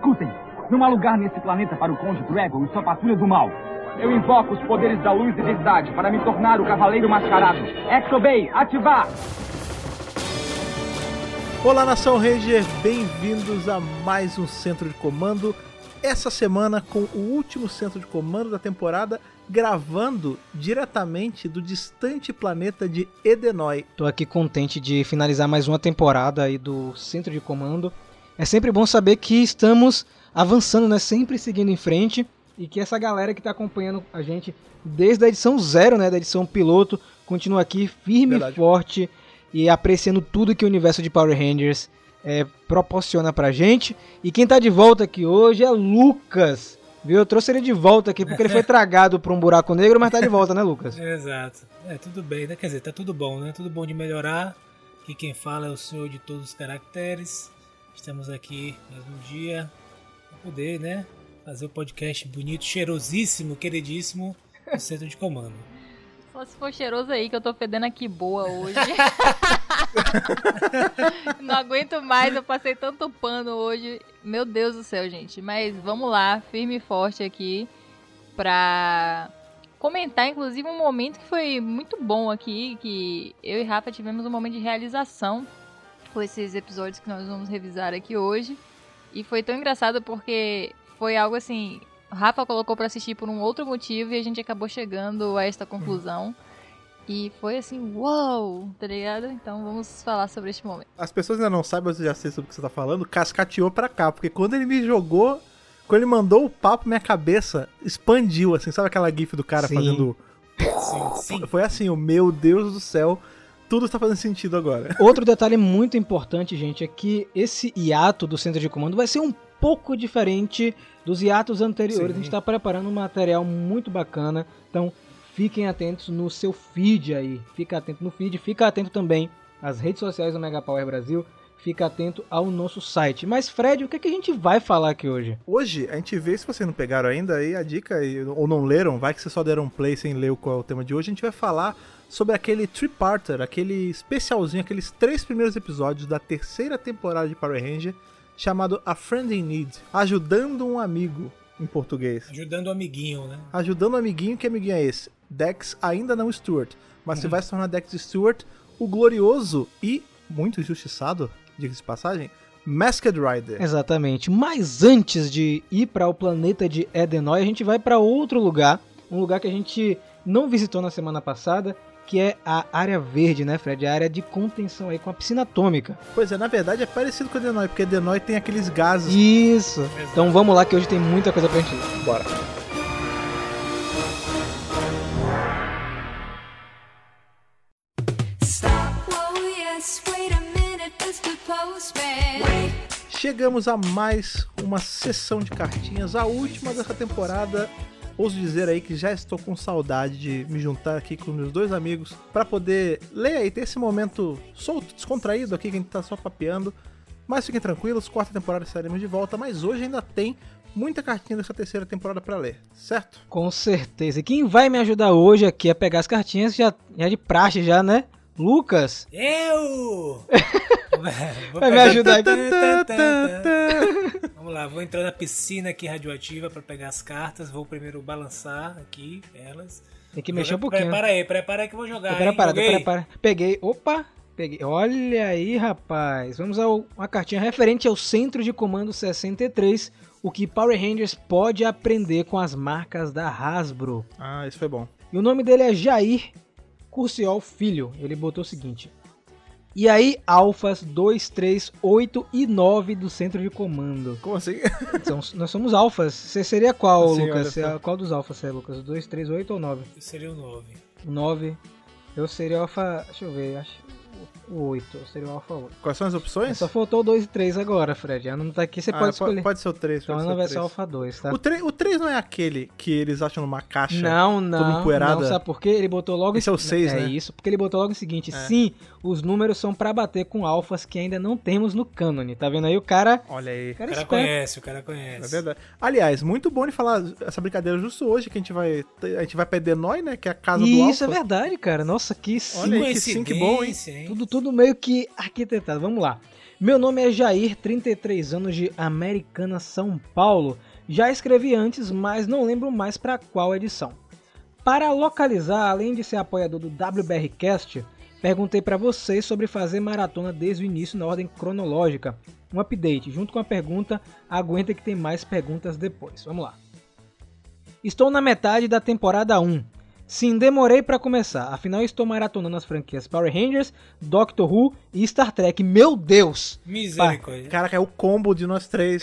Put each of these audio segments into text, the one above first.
Escutem, não há lugar nesse planeta para o Conde Dragon e sua patrulha do mal. Eu invoco os poderes da luz e verdade para me tornar o Cavaleiro Mascarado. Exobey, ativar! Olá, Nação Ranger, bem-vindos a mais um Centro de Comando. Essa semana com o último Centro de Comando da temporada, gravando diretamente do distante planeta de Edenoi. Tô aqui contente de finalizar mais uma temporada aí do Centro de Comando. É sempre bom saber que estamos avançando, né? Sempre seguindo em frente e que essa galera que está acompanhando a gente desde a edição zero, né? Da edição piloto, continua aqui firme e forte e apreciando tudo que o universo de Power Rangers é, proporciona pra gente. E quem tá de volta aqui hoje é Lucas. Viu? Eu trouxe ele de volta aqui porque ele foi tragado por um buraco negro, mas tá de volta, né, Lucas? Exato. É, tudo bem, né? Quer dizer, tá tudo bom, né? Tudo bom de melhorar. Que quem fala é o senhor de todos os caracteres. Estamos aqui mais um dia para poder, né? Fazer o um podcast bonito, cheirosíssimo, queridíssimo do centro de comando. Só se for cheiroso aí, que eu tô fedendo aqui boa hoje. Não aguento mais, eu passei tanto pano hoje. Meu Deus do céu, gente. Mas vamos lá, firme e forte aqui pra comentar, inclusive, um momento que foi muito bom aqui, que eu e Rafa tivemos um momento de realização com esses episódios que nós vamos revisar aqui hoje. E foi tão engraçado porque foi algo assim, Rafa colocou para assistir por um outro motivo e a gente acabou chegando a esta conclusão. E foi assim, uou, tá ligado? Então vamos falar sobre este momento. As pessoas ainda não sabem, eu já sei sobre o que você tá falando, cascateou pra cá, porque quando ele me jogou, quando ele mandou o papo, minha cabeça expandiu, assim, sabe aquela gif do cara sim. fazendo. Sim, sim. Foi assim, o meu Deus do céu, tudo está fazendo sentido agora. Outro detalhe muito importante, gente, é que esse hiato do centro de comando vai ser um pouco diferente dos hiatos anteriores. Sim. A gente está preparando um material muito bacana. Então fiquem atentos no seu feed aí. Fica atento no feed, fica atento também às redes sociais do Mega Power Brasil. Fica atento ao nosso site. Mas, Fred, o que, é que a gente vai falar aqui hoje? Hoje, a gente vê, se vocês não pegaram ainda aí a dica, ou não leram, vai que vocês só deram play sem ler qual é o tema de hoje, a gente vai falar sobre aquele triparter, aquele especialzinho, aqueles três primeiros episódios da terceira temporada de Power Ranger, chamado A Friend in Need, ajudando um amigo em português. Ajudando o um amiguinho, né? Ajudando o um amiguinho, que amiguinho é esse? Dex ainda não Stewart, mas uhum. se vai se tornar Dex Stewart, o glorioso e muito injustiçado, diga-se de passagem, Masked Rider. Exatamente. Mas antes de ir para o planeta de Edenoi, a gente vai para outro lugar, um lugar que a gente não visitou na semana passada, que é a área verde, né, Fred? A área de contenção aí com a piscina atômica. Pois é, na verdade é parecido com o Edenoi, porque Edenoi tem aqueles gases. Isso. Então vamos lá que hoje tem muita coisa pra gente. Bora. Chegamos a mais uma sessão de cartinhas, a última dessa temporada ouso dizer aí que já estou com saudade de me juntar aqui com meus dois amigos para poder ler aí, ter esse momento solto, descontraído aqui que a gente tá só papeando. Mas fiquem tranquilos, quarta temporada estaremos de volta, mas hoje ainda tem muita cartinha dessa terceira temporada para ler, certo? Com certeza. E quem vai me ajudar hoje aqui a pegar as cartinhas já, já de praxe já, né? Lucas. Eu! vai me ajudar aqui. Vamos lá, vou entrar na piscina aqui radioativa para pegar as cartas. Vou primeiro balançar aqui elas. Tem que mexer um pouquinho. Prepara aí, prepara aí que eu vou jogar. Prepara, prepara. Peguei. Opa! Peguei. Olha aí, rapaz. Vamos a uma cartinha referente ao Centro de Comando 63. O que Power Rangers pode aprender com as marcas da Hasbro. Ah, isso foi bom. E o nome dele é Jair Curciol Filho. Ele botou o seguinte: e aí, alfas 2, 3, 8 e 9 do centro de comando. Como assim? Então, nós somos alfas. Você seria qual, Sim, Lucas? Qual dos alfas você é, Lucas? 2, 3, 8 ou 9? Eu seria o 9. 9. Eu seria alfa. Deixa eu ver. Acho 8, seria o Alpha 8. Quais são as opções? Só faltou o 2 e 3 agora, Fred. A não tá aqui, você ah, pode escolher. Pode ser o 3. Então não vai ser o Alpha 2, tá? O 3, o 3 não é aquele que eles acham numa caixa não, não, empoeirada? Não, sabe por quê? Ele botou logo... Esse é o 6, é né? É isso, porque ele botou logo o seguinte. É. Sim, os números são pra bater com alfas que ainda não temos no cânone. Tá vendo aí? O cara... Olha aí. O cara, o cara conhece, o cara conhece. É verdade. Aliás, muito bom de falar essa brincadeira justo hoje, que a gente vai... A gente vai pra Edenoi, né? Que é a casa isso, do Alpha. Isso, é verdade, cara. Nossa, que sim. Olha aí, que sim, que bom, hein? hein? Tudo, tudo meio que arquitetado. Vamos lá. Meu nome é Jair, 33 anos de Americana, São Paulo. Já escrevi antes, mas não lembro mais para qual edição. Para localizar, além de ser apoiador do WBRcast, perguntei para vocês sobre fazer maratona desde o início na ordem cronológica. Um update, junto com a pergunta, aguenta que tem mais perguntas depois. Vamos lá. Estou na metade da temporada 1. Sim, demorei para começar. Afinal, estou maratonando as franquias Power Rangers, Doctor Who e Star Trek. Meu Deus! Misericórdia. Caraca, é o combo de nós três.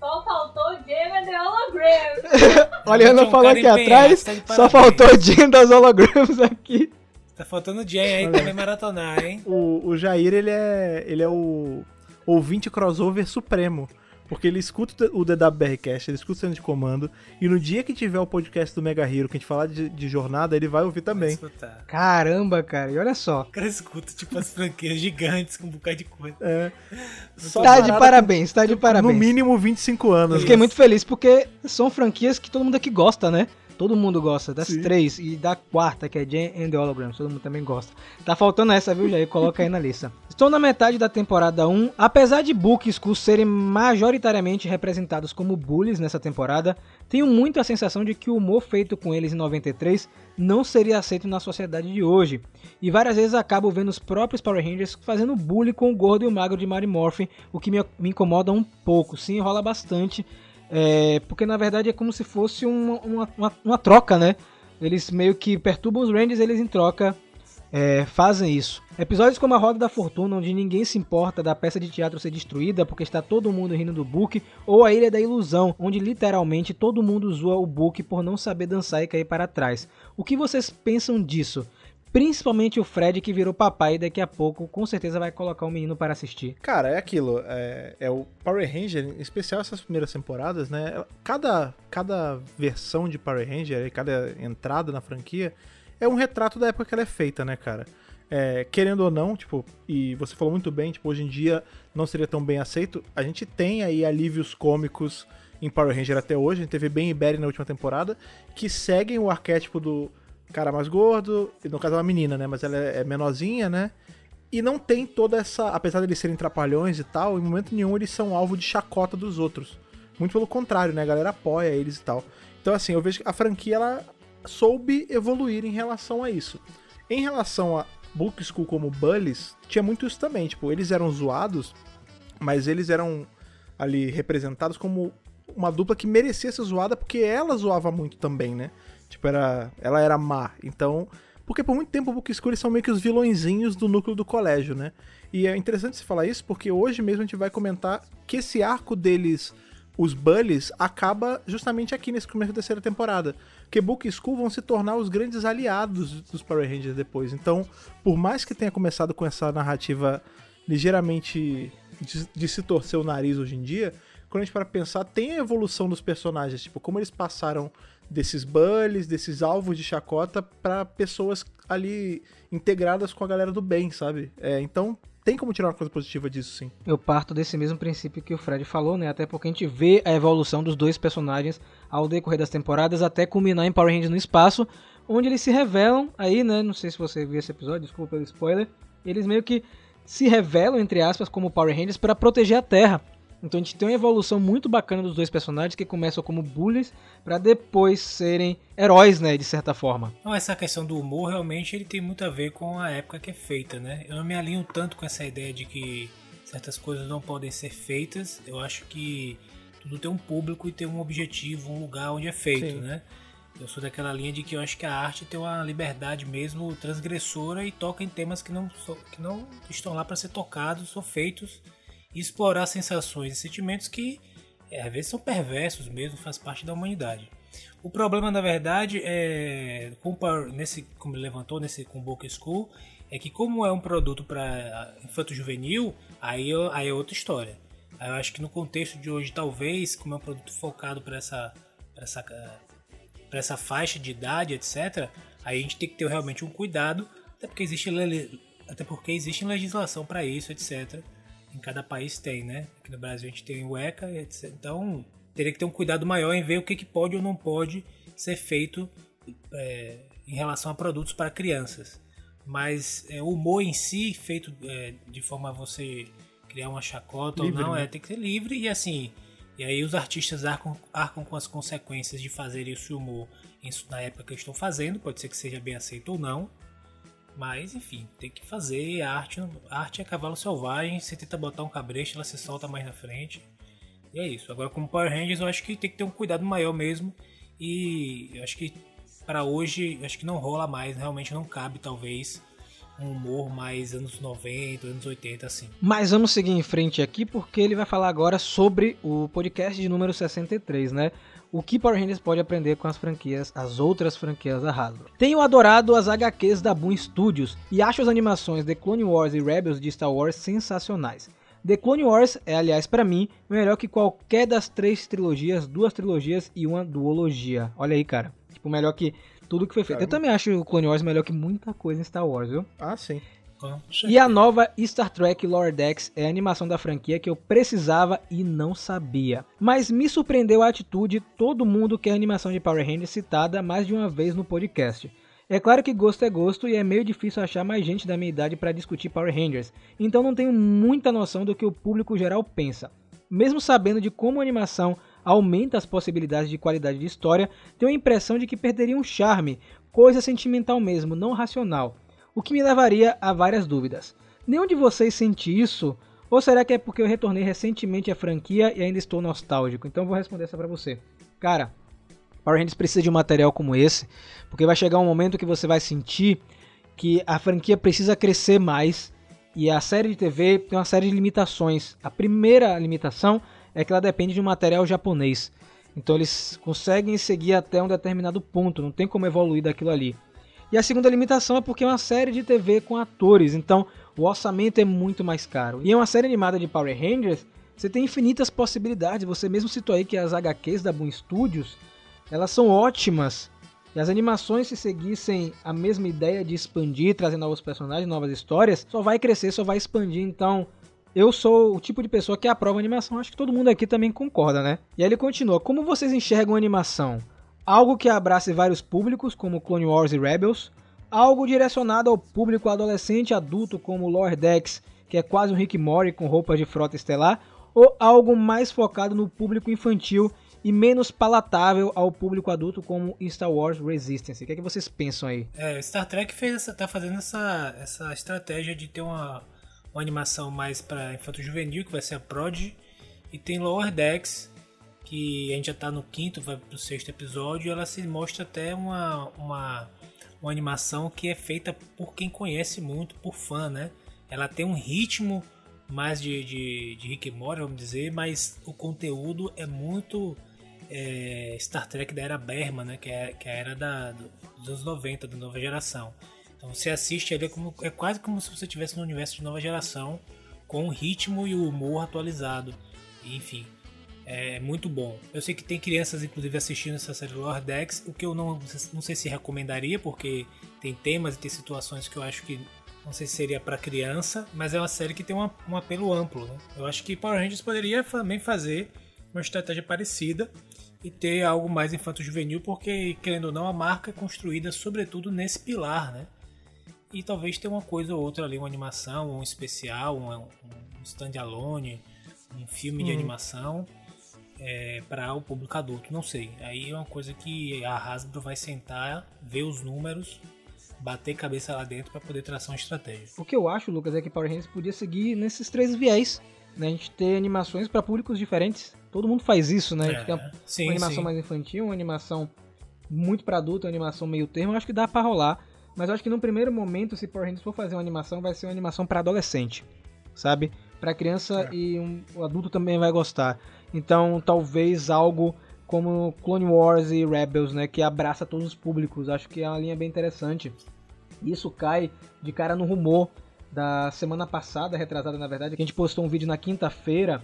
Só faltou o Jam and the Hologram. Olha, Ana é um falou aqui atrás, tá só faltou o Jim das hologramas aqui. Tá faltando o Jay aí também maratonar, hein? O, o Jair, ele é, ele é o ouvinte crossover supremo. Porque ele escuta o DWBRcast, ele escuta o centro de comando. E no dia que tiver o podcast do Mega Hero, que a gente falar de, de jornada, ele vai ouvir também. Escutar. Caramba, cara, e olha só. O cara escuta, tipo, as franquias gigantes com um bocado de coisa. É. Só Tá de parabéns, tá de com, parabéns. No mínimo 25 anos. Eu fiquei muito feliz porque são franquias que todo mundo aqui gosta, né? Todo mundo gosta das Sim. três e da quarta, que é Jane and the Holograms, todo mundo também gosta. Tá faltando essa, viu, Jair? Coloca aí na lista. Estou na metade da temporada 1. Apesar de Book e Skull serem majoritariamente representados como bullies nessa temporada, tenho muito a sensação de que o humor feito com eles em 93 não seria aceito na sociedade de hoje. E várias vezes acabo vendo os próprios Power Rangers fazendo bullying com o gordo e o magro de Mary Morphin, o que me, incomoda um pouco. Sim, rola bastante. É, porque na verdade é como se fosse uma, uma, uma, uma troca, né? Eles meio que perturbam os Rangers, eles em troca é, fazem isso. Episódios como a Roda da Fortuna, onde ninguém se importa da peça de teatro ser destruída porque está todo mundo rindo do Book, ou a Ilha da Ilusão, onde literalmente todo mundo zoa o Book por não saber dançar e cair para trás. O que vocês pensam disso? Principalmente o Fred que virou papai e daqui a pouco com certeza vai colocar o menino para assistir. Cara, é aquilo. É, é o Power Ranger, em especial essas primeiras temporadas, né? Cada, cada versão de Power Ranger, cada entrada na franquia, é um retrato da época que ela é feita, né, cara? É, querendo ou não, tipo, e você falou muito bem, tipo, hoje em dia não seria tão bem aceito. A gente tem aí alívios cômicos em Power Ranger até hoje. A gente teve Ben e Barry na última temporada, que seguem o arquétipo do cara mais gordo, no caso é uma menina, né? Mas ela é menorzinha, né? E não tem toda essa. Apesar de eles serem trapalhões e tal, em momento nenhum eles são alvo de chacota dos outros. Muito pelo contrário, né? A galera apoia eles e tal. Então, assim, eu vejo que a franquia ela soube evoluir em relação a isso. Em relação a Book School como Bullies, tinha muito isso também. Tipo, eles eram zoados, mas eles eram ali representados como uma dupla que merecia ser zoada porque ela zoava muito também, né? Tipo, era, ela era má. Então, porque por muito tempo o Book School eles são meio que os vilõezinhos do núcleo do colégio, né? E é interessante você falar isso porque hoje mesmo a gente vai comentar que esse arco deles, os Bullies, acaba justamente aqui nesse começo da terceira temporada. Porque Book School vão se tornar os grandes aliados dos Power Rangers depois. Então, por mais que tenha começado com essa narrativa ligeiramente de, de se torcer o nariz hoje em dia, quando a gente para pensar, tem a evolução dos personagens, tipo, como eles passaram desses bullies, desses alvos de chacota para pessoas ali integradas com a galera do bem, sabe? É, então tem como tirar uma coisa positiva disso, sim. Eu parto desse mesmo princípio que o Fred falou, né? Até porque a gente vê a evolução dos dois personagens ao decorrer das temporadas, até culminar em Power Rangers no espaço, onde eles se revelam aí, né? Não sei se você viu esse episódio, desculpa pelo spoiler. Eles meio que se revelam, entre aspas, como Power Rangers para proteger a Terra. Então a gente tem uma evolução muito bacana dos dois personagens que começam como bullies para depois serem heróis, né, de certa forma. Não, essa questão do humor realmente ele tem muito a ver com a época que é feita, né? Eu não me alinho tanto com essa ideia de que certas coisas não podem ser feitas. Eu acho que tudo tem um público e tem um objetivo, um lugar onde é feito, Sim. né? Eu sou daquela linha de que eu acho que a arte tem uma liberdade mesmo transgressora e toca em temas que não, que não estão lá para ser tocados ou feitos e explorar sensações e sentimentos que é, às vezes são perversos mesmo, faz parte da humanidade. O problema, na verdade, é nesse, como ele levantou nesse com Boca School, é que como é um produto para infanto juvenil, aí, eu- aí é outra história. Eu acho que no contexto de hoje, talvez, como é um produto focado para essa, essa, essa faixa de idade, etc., aí a gente tem que ter realmente um cuidado, até porque existe, até porque existe legislação para isso, etc. Em cada país tem, né? Aqui no Brasil a gente tem o ECA, etc. Então teria que ter um cuidado maior em ver o que, que pode ou não pode ser feito é, em relação a produtos para crianças. Mas é, o humor em si, feito é, de forma a você criar uma chacota Livre, ou não, né? é, tem que ser livre e assim. E aí os artistas arcam, arcam com as consequências de fazer esse humor em- na época que estão fazendo, pode ser que seja bem aceito ou não. Mas, enfim, tem que fazer a arte. A arte é cavalo selvagem, você tenta botar um cabresto, ela se solta mais na frente. E é isso. Agora, como Power Rangers, eu acho que tem que ter um cuidado maior mesmo. E eu acho que para hoje, acho que não rola mais. Realmente não cabe, talvez, um humor mais anos 90, anos 80, assim. Mas vamos seguir em frente aqui porque ele vai falar agora sobre o podcast de número 63, né? O que Power Rangers pode aprender com as franquias, as outras franquias da Hasbro. Tenho adorado as HQs da Boom Studios e acho as animações The Clone Wars e Rebels de Star Wars sensacionais. The Clone Wars é, aliás, pra mim, melhor que qualquer das três trilogias, duas trilogias e uma duologia. Olha aí, cara. Tipo, melhor que tudo que foi feito. Eu também acho o Clone Wars melhor que muita coisa em Star Wars, viu? Ah, sim. Então, E a nova Star Trek Lower Decks é a animação da franquia que eu precisava e não sabia. Mas me surpreendeu a atitude, todo mundo quer a animação de Power Rangers citada mais de uma vez no podcast. É claro que gosto é gosto e é meio difícil achar mais gente da minha idade para discutir Power Rangers, então não tenho muita noção do que o público geral pensa. Mesmo sabendo de como a animação aumenta as possibilidades de qualidade de história, tenho a impressão de que perderia um charme, coisa sentimental mesmo, não racional o que me levaria a várias dúvidas. Nenhum de vocês sente isso? Ou será que é porque eu retornei recentemente à franquia e ainda estou nostálgico? Então vou responder essa pra você. Cara, Power Rangers precisa de um material como esse, porque vai chegar um momento que você vai sentir que a franquia precisa crescer mais e a série de TV tem uma série de limitações. A primeira limitação é que ela depende de um material japonês. Então eles conseguem seguir até um determinado ponto, não tem como evoluir daquilo ali. E a segunda limitação é porque é uma série de TV com atores, então o orçamento é muito mais caro. E em uma série animada de Power Rangers, você tem infinitas possibilidades. Você mesmo citou aí que as HQs da Boom Studios, elas são ótimas. E as animações, se seguissem a mesma ideia de expandir, trazer novos personagens, novas histórias, só vai crescer, só vai expandir. Então, eu sou o tipo de pessoa que aprova animação. Acho que todo mundo aqui também concorda, né? E aí ele continua: Como vocês enxergam animação? Algo que abrace vários públicos, como Clone Wars e Rebels. Algo direcionado ao público adolescente e adulto, como Lower Decks, que é quase um Rick Mori com roupas de frota estelar. Ou algo mais focado no público infantil e menos palatável ao público adulto, como Star Wars Resistance. O que, é que vocês pensam aí? É, Star Trek fez essa, tá fazendo essa, essa estratégia de ter uma, uma animação mais para infanto juvenil, que vai ser a Prod, e tem Lower Decks, que a gente já tá no quinto, vai pro sexto episódio, ela se mostra até uma, uma, uma animação que é feita por quem conhece muito, por fã, né? Ela tem um ritmo mais de, de, de Rick and Morty, vamos dizer, mas o conteúdo é muito é, Star Trek da era Berman, né? Que é, que é a era da, do- dos anos 90, da nova geração. Então você assiste ali é, como, é quase como se você estivesse no universo de nova geração, com o ritmo e o humor atualizado. Enfim, é muito bom. Eu sei que tem crianças, inclusive, assistindo essa série Lord Decks, o que eu não, não sei se recomendaria, porque tem temas e tem situações que eu acho que não sei se seria para criança, mas é uma série que tem uma- um apelo amplo. Né? Eu acho que Power Rangers poderia também fazer uma estratégia parecida e ter algo mais infanto-juvenil, porque, querendo ou não, a marca é construída sobretudo nesse pilar, né? E talvez ter uma coisa ou outra ali, uma animação, um especial, um, um standalone, um filme de animação é, para o público adulto, não sei. Aí é uma coisa que a Hasbro vai sentar, ver os números, bater cabeça lá dentro para poder traçar uma estratégia. O que eu acho, Lucas, é que Power Rangers podia seguir nesses três viés. Né? A gente ter animações para públicos diferentes. Todo mundo faz isso, né? A gente tem uma, É, sim, uma animação sim. mais infantil, uma animação muito para adulto, uma animação meio termo. Eu acho que dá para rolar. Mas eu acho que no primeiro momento, se Power Rangers for fazer uma animação, vai ser uma animação para adolescente, sabe? Para criança É. e um, o adulto também vai gostar. Então, talvez algo como Clone Wars e Rebels, né, que abraça todos os públicos. Acho que é uma linha bem interessante. Isso cai de cara no rumor da semana passada, retrasada na verdade, que a gente postou um vídeo na quinta-feira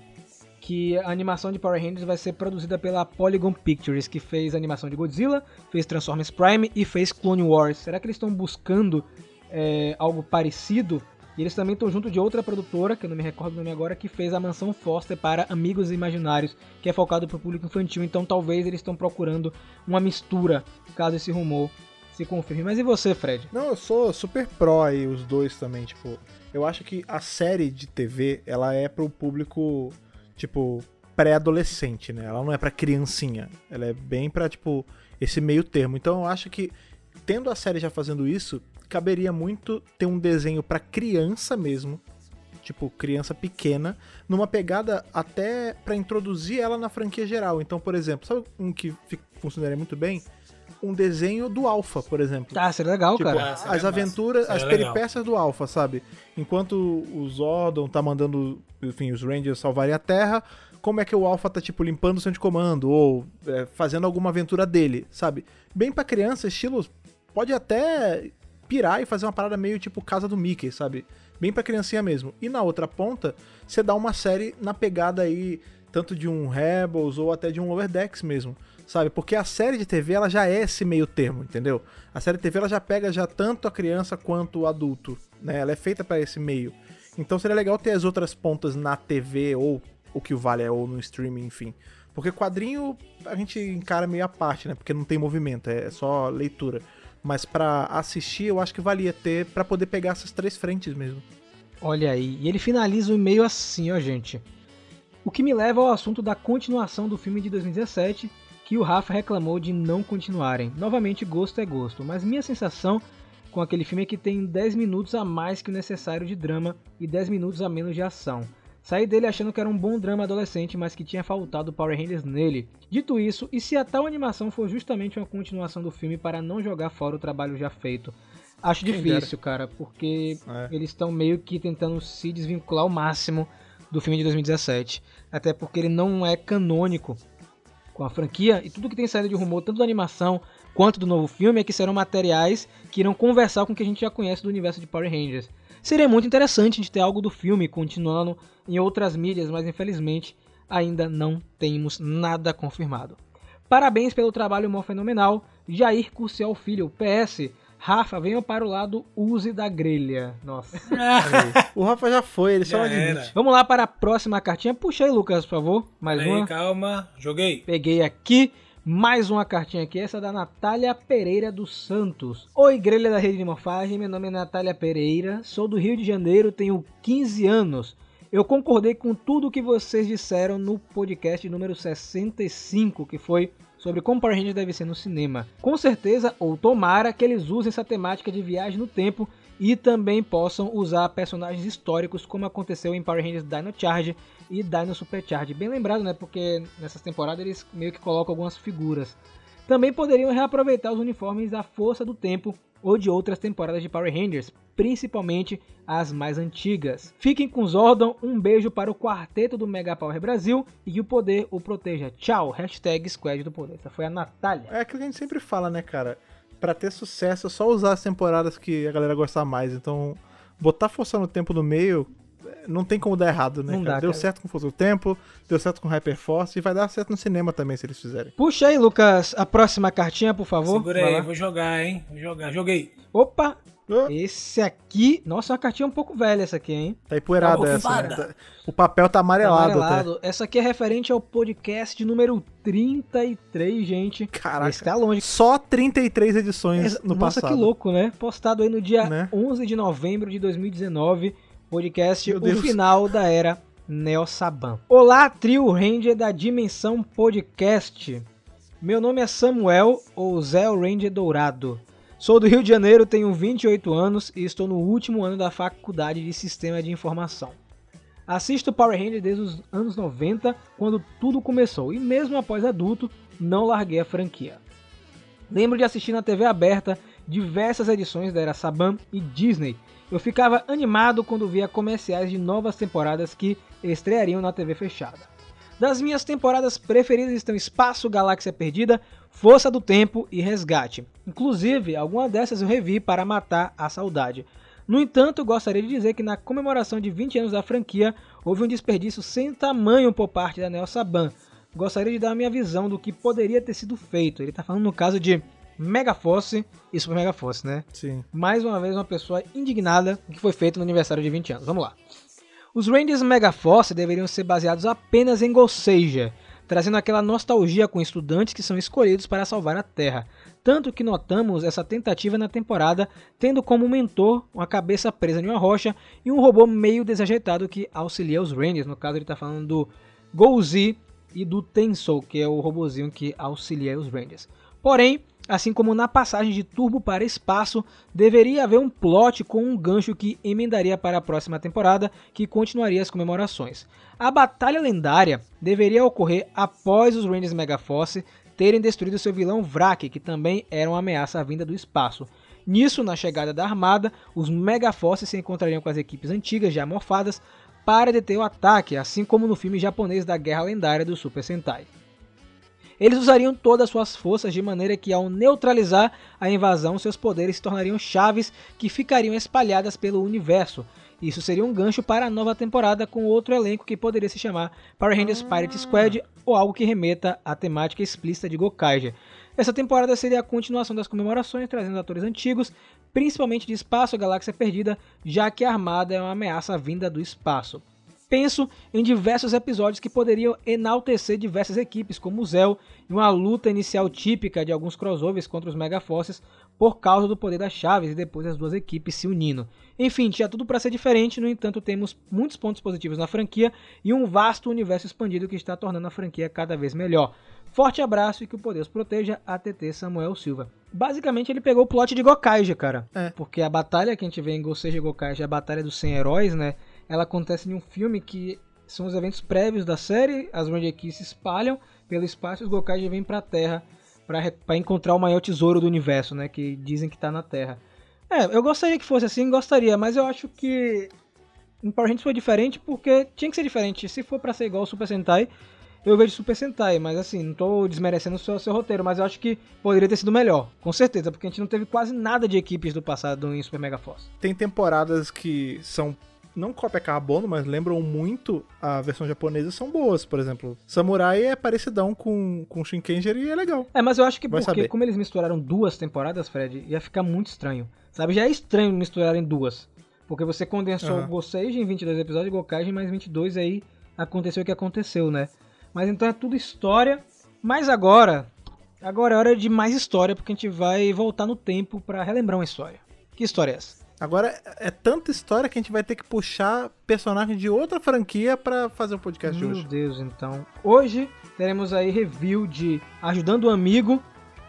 que a animação de Power Rangers vai ser produzida pela Polygon Pictures, que fez a animação de Godzilla, fez Transformers Prime e fez Clone Wars. Será que eles estão buscando é, algo parecido? E eles também estão junto de outra produtora, que eu não me recordo o nome agora, que fez a Mansão Foster para Amigos Imaginários, que é focado para o público infantil. Então talvez eles estão procurando uma mistura, caso esse rumor se confirme. Mas e você, Fred? Não, eu sou super pró aí, os dois também, tipo. Eu acho que a série de TV, ela é pro público, tipo, pré-adolescente, né? Ela não é pra criancinha. Ela é bem pra, tipo, esse meio termo. Então eu acho que, tendo a série já fazendo isso, caberia muito ter um desenho pra criança mesmo. Tipo, criança pequena, numa pegada até pra introduzir ela na franquia geral. Então, por exemplo, sabe um que funcionaria muito bem? Um desenho do Alpha, por exemplo. Tá, seria legal, Tipo, cara. Ah, seria as aventuras, Seria as legal. peripécias do Alpha, sabe? Enquanto o Zordon tá mandando, enfim, os Rangers salvarem a Terra, como é que o Alpha tá, tipo, limpando o centro de comando ou é, fazendo alguma aventura dele, sabe? Bem pra criança, estilo, pode até pirar e fazer uma parada meio tipo Casa do Mickey, sabe? Bem pra criancinha mesmo. E na outra ponta, você dá uma série na pegada aí, tanto de um Rebels ou até de um Lower Decks mesmo, sabe? Porque a série de TV, ela já é esse meio termo, entendeu? A série de TV, ela já pega já tanto a criança quanto o adulto, né? Ela é feita pra esse meio. Então seria legal ter as outras pontas na TV ou o que vale é, ou no streaming, enfim. Porque quadrinho a gente encara meio à parte, né? Porque não tem movimento, é só leitura. Mas pra assistir, eu acho que valia ter pra poder pegar essas três frentes mesmo. Olha aí, e ele finaliza o e-mail assim, ó, gente. O que me leva ao assunto da continuação do filme de 2017, que o Rafa reclamou de não continuarem. Novamente, gosto é gosto, mas minha sensação com aquele filme é que tem 10 minutos a mais que o necessário de drama e 10 minutos a menos de ação. Saí dele achando que era um bom drama adolescente, mas que tinha faltado Power Rangers nele. Dito isso, e se a tal animação for justamente uma continuação do filme para não jogar fora o trabalho já feito? Acho Quem difícil, cara, porque É. eles estão meio que tentando se desvincular ao máximo do filme de 2017. Até porque ele não é canônico com a franquia e tudo que tem saído de rumor, tanto da animação quanto do novo filme, é que serão materiais que irão conversar com o que a gente já conhece do universo de Power Rangers. Seria muito interessante gente ter algo do filme continuando em outras mídias, mas infelizmente ainda não temos nada confirmado. Parabéns pelo trabalho mó fenomenal, Jair Curcial Filho, PS. Rafa, venha para o lado use da grelha. Nossa. O Rafa já foi, ele só Já admite. era. Vamos lá para a próxima cartinha. Puxa aí, Lucas, por favor. Mais Aí, uma. calma. Joguei. Peguei aqui mais uma cartinha aqui, essa é da Natália Pereira dos Santos. Oi, grelha da rede de morfagem, meu nome é Natália Pereira, sou do Rio de Janeiro, tenho 15 anos. Eu concordei com tudo que vocês disseram no podcast número 65, que foi sobre como Power Rangers deve ser no cinema. Com certeza, ou tomara, que eles usem essa temática de viagem no tempo e também possam usar personagens históricos, como aconteceu em Power Rangers Dino Charge e Dino Supercharge. Bem lembrado, né? Porque nessas temporadas eles meio que colocam algumas figuras. Também poderiam reaproveitar os uniformes da Força do Tempo ou de outras temporadas de Power Rangers, principalmente as mais antigas. Fiquem com Zordon, um beijo para o quarteto do Mega Power Brasil e que o poder o proteja. Tchau, hashtag Squad do Poder. Essa foi a Natália. É aquilo que a gente sempre fala, né, cara? Pra ter sucesso é só usar as temporadas que a galera gostar mais. Então, botar força no tempo no meio não tem como dar errado, né? Não cara? dá, deu cara. certo com Força do Tempo, deu certo com Hyperforce e vai dar certo no cinema também se eles fizerem. Puxa aí, Lucas, a próxima cartinha, por favor. Segura Vai aí, lá. vou jogar, hein? Vou jogar. Joguei. Opa! Oh, Esse aqui. Nossa, é uma cartinha um pouco velha essa aqui, hein? tá empoeirada Tá essa. né? Tá- O papel tá amarelado, Amarelado. Essa aqui é referente ao podcast número 33, gente. Caraca. Esse tá longe. Só 33 edições Essa- no Nossa, passado. que louco, né? Postado aí no dia Né? 11 de novembro de 2019. Podcast Meu O Deus. Final da Era Neo Saban. Olá, trio Ranger da Dimensão Podcast. Meu nome é Samuel, ou Zé Ranger Dourado. Sou do Rio de Janeiro, tenho 28 anos e estou no último ano da faculdade de Sistema de Informação. Assisto Power Rangers desde os anos 90, quando tudo começou, e mesmo após adulto, não larguei a franquia. Lembro de assistir na TV aberta diversas edições da Era Saban e Disney. Eu ficava animado quando via comerciais de novas temporadas que estreariam na TV fechada. Das minhas temporadas preferidas estão Espaço, Galáxia Perdida, Força do Tempo e Resgate. Inclusive, alguma dessas eu revi para matar a saudade. No entanto, gostaria de dizer que na comemoração de 20 anos da franquia, houve um desperdício sem tamanho por parte da Neo Saban. Gostaria de dar minha visão do que poderia ter sido feito. Ele está falando no caso de Megaforce e Super Megaforce, né? Sim. mais uma vez uma pessoa indignada com o que foi feito no aniversário de 20 anos. Vamos lá. Os Rangers Megaforce deveriam ser baseados apenas em Gosseija. trazendo aquela nostalgia com estudantes que são escolhidos para salvar a Terra. Tanto que notamos essa tentativa na temporada, tendo como mentor uma cabeça presa em uma rocha e um robô meio desajeitado que auxilia os Rangers. No caso, ele está falando do Golzi e do Tensou, que é o robozinho que auxilia os Rangers. Porém, assim como na passagem de Turbo para Espaço, deveria haver um plot com um gancho que emendaria para a próxima temporada, que continuaria as comemorações. A batalha lendária deveria ocorrer após os Rangers Megaforce terem destruído seu vilão Vrak, que também era uma ameaça à vinda do espaço. Nisso, na chegada da armada, os Megaforce se encontrariam com as equipes antigas já morfadas para deter o ataque, assim como no filme japonês da Guerra Lendária do Super Sentai. Eles usariam todas as suas forças de maneira que, ao neutralizar a invasão, seus poderes se tornariam chaves que ficariam espalhadas pelo universo. Isso seria um gancho para a nova temporada com outro elenco que poderia se chamar Power Rangers Pirate Squad ou algo que remeta à temática explícita de Gokaiger. Essa temporada seria a continuação das comemorações, trazendo atores antigos, principalmente de Espaço Galáxia Perdida, já que a Armada é uma ameaça vinda do espaço. Penso em diversos episódios que poderiam enaltecer diversas equipes, como o Zell, e uma luta inicial típica de alguns crossovers contra os Megaforces por causa do poder das chaves e depois as duas equipes se unindo. Enfim, tinha tudo para ser diferente, no entanto, temos muitos pontos positivos na franquia e um vasto universo expandido que está tornando a franquia cada vez melhor. Forte abraço e que o poder os proteja, ATT Samuel Silva. Basicamente, ele pegou o plot de Gokaiger, cara. É. Porque a batalha que a gente vê em Gosei Gokaiger é a batalha dos 100 heróis, né? Ela acontece em um filme que são os eventos prévios da série, as Ranger se espalham pelo espaço e os Gokaiger vêm para a Terra para encontrar o maior tesouro do universo, né, que dizem que está na Terra. É, eu gostaria que fosse assim, gostaria, mas eu acho que em Power Rangers foi diferente porque tinha que ser diferente. Se for para ser igual ao Super Sentai, eu vejo Super Sentai, mas assim, não tô desmerecendo o seu, seu, roteiro, mas eu acho que poderia ter sido melhor, com certeza, porque a gente não teve quase nada de equipes do passado em Super Mega Force. Tem temporadas que são não cópia carbono, mas lembram muito a versão japonesa, são boas. Por exemplo, Samurai é parecidão com, com Shinkenger e é legal. É, mas eu acho que Vai porque, saber. como eles misturaram duas temporadas, Fred, ia ficar muito estranho. Sabe, já é estranho misturarem duas. Porque você condensou uhum. em 22 episódios e Gokage em mais 22, aí aconteceu o que aconteceu, né? Mas então é tudo história. Mas agora, agora é hora de mais história, porque a gente vai voltar no tempo para relembrar uma história. Que história é essa? Agora é tanta história que a gente vai ter que puxar personagens de outra franquia para fazer o podcast Meu de hoje. Meu Deus, então. Hoje teremos aí review de Ajudando o Amigo.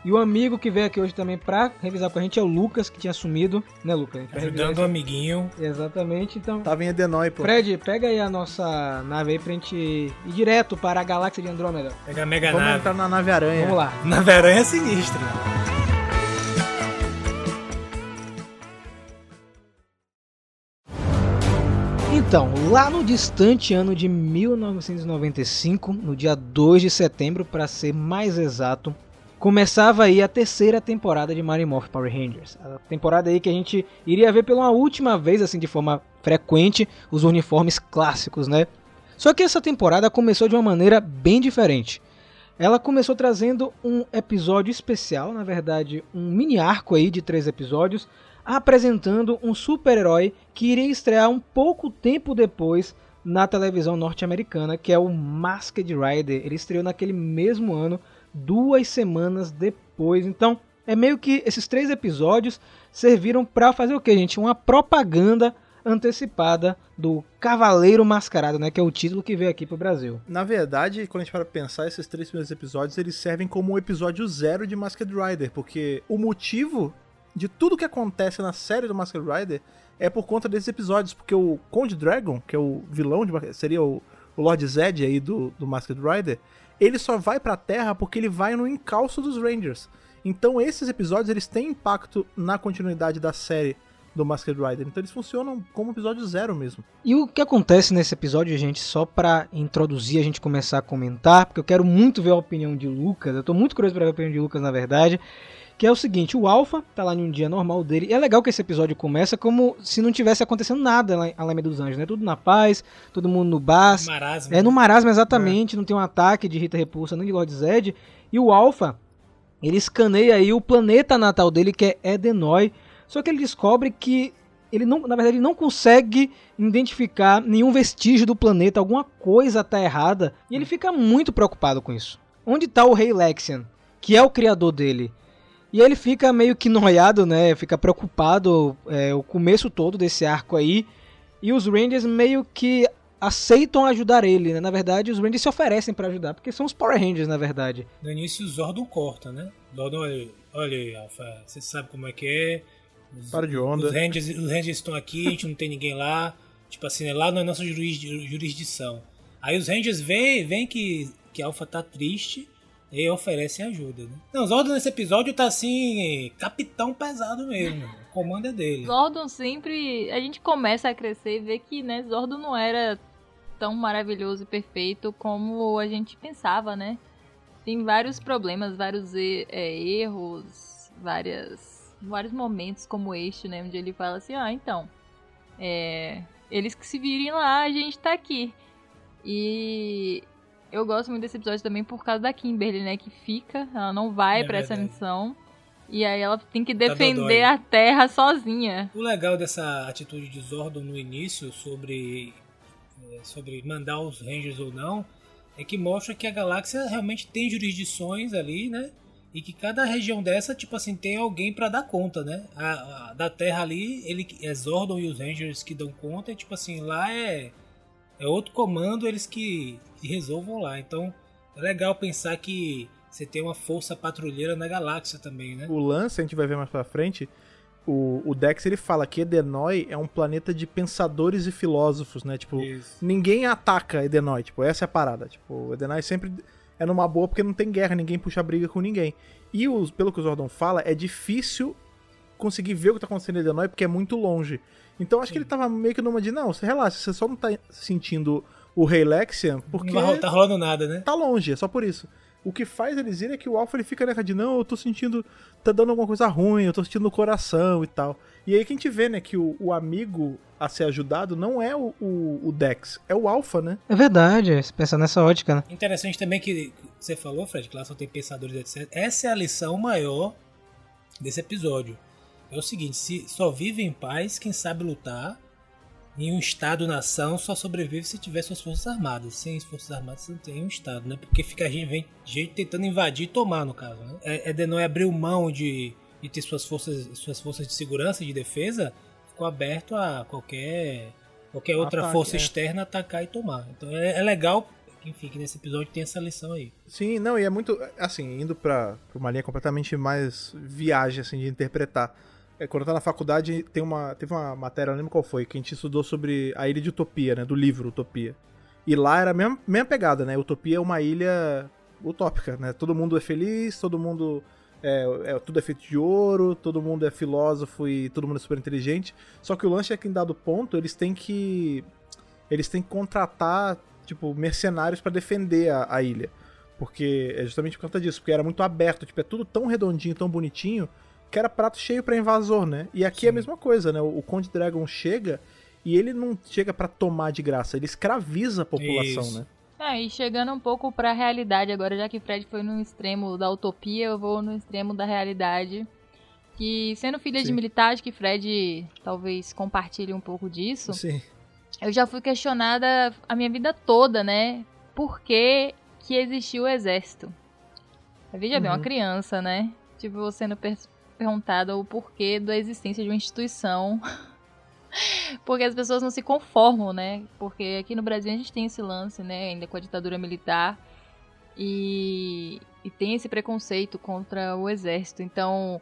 E o amigo que veio aqui hoje também pra revisar com a gente é o Lucas, que tinha sumido, né, Lucas? Ajudando o amiguinho. Exatamente, então. Tava em Edenoi, pô. Fred, pega aí a nossa nave aí pra gente ir direto para a galáxia de Andrômeda. Pega a mega Vamos nave. entrar na nave aranha. Vamos lá. Nave aranha é sinistra. Então, lá no distante ano de 1995, no dia 2 de setembro, para ser mais exato, começava aí a terceira temporada de Mighty Morph Power Rangers. A temporada aí que a gente iria ver pela última vez, assim, de forma frequente, os uniformes clássicos, né? Só que essa temporada começou de uma maneira bem diferente. Ela começou trazendo um episódio especial, na verdade, um mini arco aí de três episódios, apresentando um super-herói que iria estrear um pouco tempo depois na televisão norte-americana, que é o Masked Rider. Ele estreou naquele mesmo ano, duas semanas depois. Então, é meio que esses três episódios serviram para fazer o que, gente? Uma propaganda antecipada do Cavaleiro Mascarado, né? Que é o título que veio aqui pro Brasil. Na verdade, quando a gente para pensar, esses três primeiros episódios, eles servem como um episódio zero de Masked Rider, porque o motivo de tudo que acontece na série do Masked Rider é por conta desses episódios, porque o Conde Dragon, que é o vilão, de, seria o, o Lord Zed aí do, do Masked Rider, ele só vai pra Terra porque ele vai no encalço dos Rangers. Então esses episódios eles têm impacto na continuidade da série do Masked Rider. Então eles funcionam como episódio zero mesmo. E o que acontece nesse episódio, gente, só para introduzir a gente começar a comentar, porque eu quero muito ver a opinião de Lucas. Eu tô muito curioso para ver a opinião de Lucas, na verdade. Que é o seguinte, o Alpha tá lá em um dia normal dele. E é legal que esse episódio começa como se não tivesse acontecendo nada lá em Além dos Anjos, né? Tudo na paz, todo mundo no bar. Marasmo. É no marasmo, exatamente. É. Não tem um ataque de Rita Repulsa nem de Lord Zed. E o Alpha, ele escaneia aí o planeta natal dele, que é Edenoi. Só que ele descobre que ele não, na verdade, ele não consegue identificar nenhum vestígio do planeta, alguma coisa tá errada, e ele fica muito preocupado com isso. Onde tá o Rei Lexian, que é o criador dele? E ele fica meio que noiado, né? Fica preocupado é, o começo todo desse arco aí. E os Rangers meio que aceitam ajudar ele, né? Na verdade, os Rangers se oferecem para ajudar, porque são os Power Rangers, na verdade. No início, o Zordon corta, né? Zordon, olha, olha aí, Alpha, você sabe como é que é. Os, Para de onda. Os Rangers, os Rangers estão aqui, a gente não tem ninguém lá. Tipo assim, lá não é nossa jurisdição. Aí os Rangers veem, veem que, que Alpha tá triste e oferecem ajuda, né? Não, Zordon nesse episódio tá assim, capitão pesado mesmo. O comando é dele. Zordon sempre. A gente começa a crescer e vê que, né, Zordon não era tão maravilhoso e perfeito como a gente pensava, né? Tem vários problemas, vários é, erros, várias, vários momentos como este, né? Onde ele fala assim, ah, então, é, eles que se virem lá, a gente tá aqui. E eu gosto muito desse episódio também por causa da Kimberly, né? Que fica, ela não vai é para essa missão. E aí ela tem que tá defender tá a Terra sozinha. O legal dessa atitude de Zordon no início sobre sobre mandar os Rangers ou não, é que mostra que a galáxia realmente tem jurisdições ali, né? E que cada região dessa, tipo assim, tem alguém para dar conta, né? A, a, da Terra ali, ele é Zordon e os Rangers que dão conta, e tipo assim, lá é, é outro comando, eles que, que resolvam lá. Então, é legal pensar que você tem uma força patrulheira na galáxia também, né? O lance, a gente vai ver mais pra frente, o, o Dex ele fala que Edenoi é um planeta de pensadores e filósofos, né? Tipo, Isso. ninguém ataca Edenoi, tipo, essa é a parada. Tipo, Edenoi sempre é numa boa porque não tem guerra, ninguém puxa briga com ninguém. E os, pelo que o Zordon fala, é difícil conseguir ver o que tá acontecendo em Edenoi porque é muito longe. Então acho Sim. que ele tava meio que numa de, não, você relaxa, você só não tá sentindo o Rei Lexian porque. Não tá rolando nada, né? Tá longe, é só por isso. O que faz eles irem é que o Alpha ele fica né, de não, eu tô sentindo, tá dando alguma coisa ruim, eu tô sentindo no coração e tal. E aí que a gente vê, né, que o, o amigo a ser ajudado não é o, o, o, Dex, é o Alpha, né? É verdade, se pensa nessa ótica, né? Interessante também que você falou, Fred, que lá só tem pensadores, etc. Essa é a lição maior desse episódio. É o seguinte, se só vive em paz quem sabe lutar em um Estado-nação só sobrevive se tiver suas forças armadas. Sem as forças armadas você não tem um Estado, né? Porque fica gente, gente tentando invadir e tomar, no caso. Né? É, Edenoi abriu mão de, de ter suas forças, suas forças de segurança e de defesa, ficou aberto a qualquer, qualquer outra Ataque, força é. externa atacar e tomar. Então é, é legal enfim, que nesse episódio tem essa lição aí. Sim, não, e é muito, assim, indo pra, pra uma linha completamente mais viagem, assim, de interpretar. É, quando eu tava na faculdade, tem uma, teve uma matéria, não lembro qual foi, que a gente estudou sobre a ilha de Utopia, né? Do livro Utopia. E lá era a mesma, mesma pegada, né? Utopia é uma ilha utópica, né? Todo mundo é feliz, todo mundo. É, é, tudo é feito de ouro, todo mundo é filósofo e todo mundo é super inteligente. Só que o lance é que em dado ponto eles têm que. Eles têm que contratar, tipo, mercenários para defender a, a ilha. Porque é justamente por conta disso, porque era muito aberto, tipo, é tudo tão redondinho, tão bonitinho, que era prato cheio para invasor, né? E aqui Sim. é a mesma coisa, né? O, Conde Dragon chega e ele não chega para tomar de graça, ele escraviza a população, Isso. né? É, e chegando um pouco pra realidade agora, já que Fred foi no extremo da utopia, eu vou no extremo da realidade. Que sendo filha Sim. de militar, que Fred talvez compartilhe um pouco disso. Sim. Eu já fui questionada a minha vida toda, né? Por que, que existiu o exército? Veja uhum. bem, uma uhum. criança, né? Tipo, você sendo perguntado o porquê da existência de uma instituição. Porque as pessoas não se conformam, né? Porque aqui no Brasil a gente tem esse lance, né? Ainda com a ditadura militar. E, e tem esse preconceito contra o exército. Então,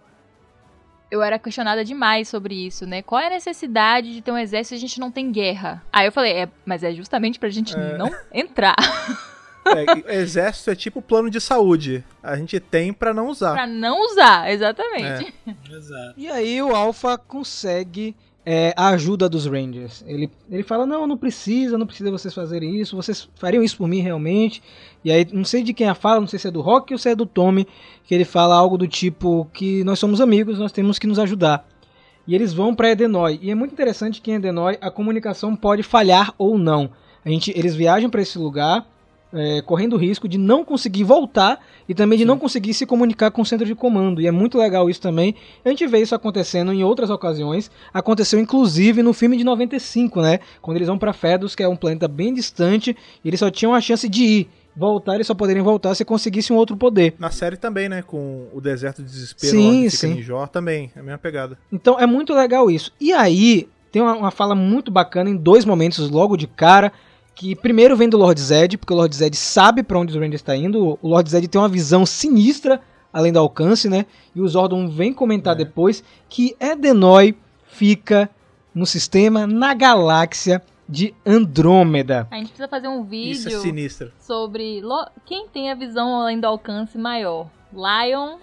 eu era questionada demais sobre isso, né? Qual é a necessidade de ter um exército se a gente não tem guerra? Aí eu falei, é, mas é justamente pra gente é. não entrar. É, exército é tipo plano de saúde. A gente tem para não usar. Pra não usar, exatamente. É. Exato. E aí o Alpha consegue é, a ajuda dos Rangers. Ele, ele fala: Não, não precisa, não precisa vocês fazerem isso, vocês fariam isso por mim realmente. E aí, não sei de quem a fala, não sei se é do Rock ou se é do Tommy, que ele fala algo do tipo: que nós somos amigos, nós temos que nos ajudar. E eles vão para Edenoi. E é muito interessante que em Edenoi a comunicação pode falhar ou não. A gente, eles viajam para esse lugar é, correndo o risco de não conseguir voltar e também de Sim. não conseguir se comunicar com o centro de comando. E é muito legal isso também. A gente vê isso acontecendo em outras ocasiões. Aconteceu inclusive no filme de 95, né? Quando eles vão pra Fedus, que é um planeta bem distante, e eles só tinham a chance de ir. Voltar, eles só poderiam voltar se conseguissem um outro poder. Na série também, né? Com o Deserto de Desespero Sim, sim. em também. É a mesma pegada. Então é muito legal isso. E aí, tem uma, uma fala muito bacana em dois momentos logo de cara. Que primeiro vem do Lord Zed, porque o Lord Zed sabe pra onde os Rangers está indo. O Lord Zed tem uma visão sinistra além do alcance, né? E o Zordon vem comentar É. depois que Edenoi fica no sistema, na galáxia de Andrômeda. A gente precisa fazer um Isso é vídeo sinistro. sobre lo- quem tem a visão além do alcance maior, Lion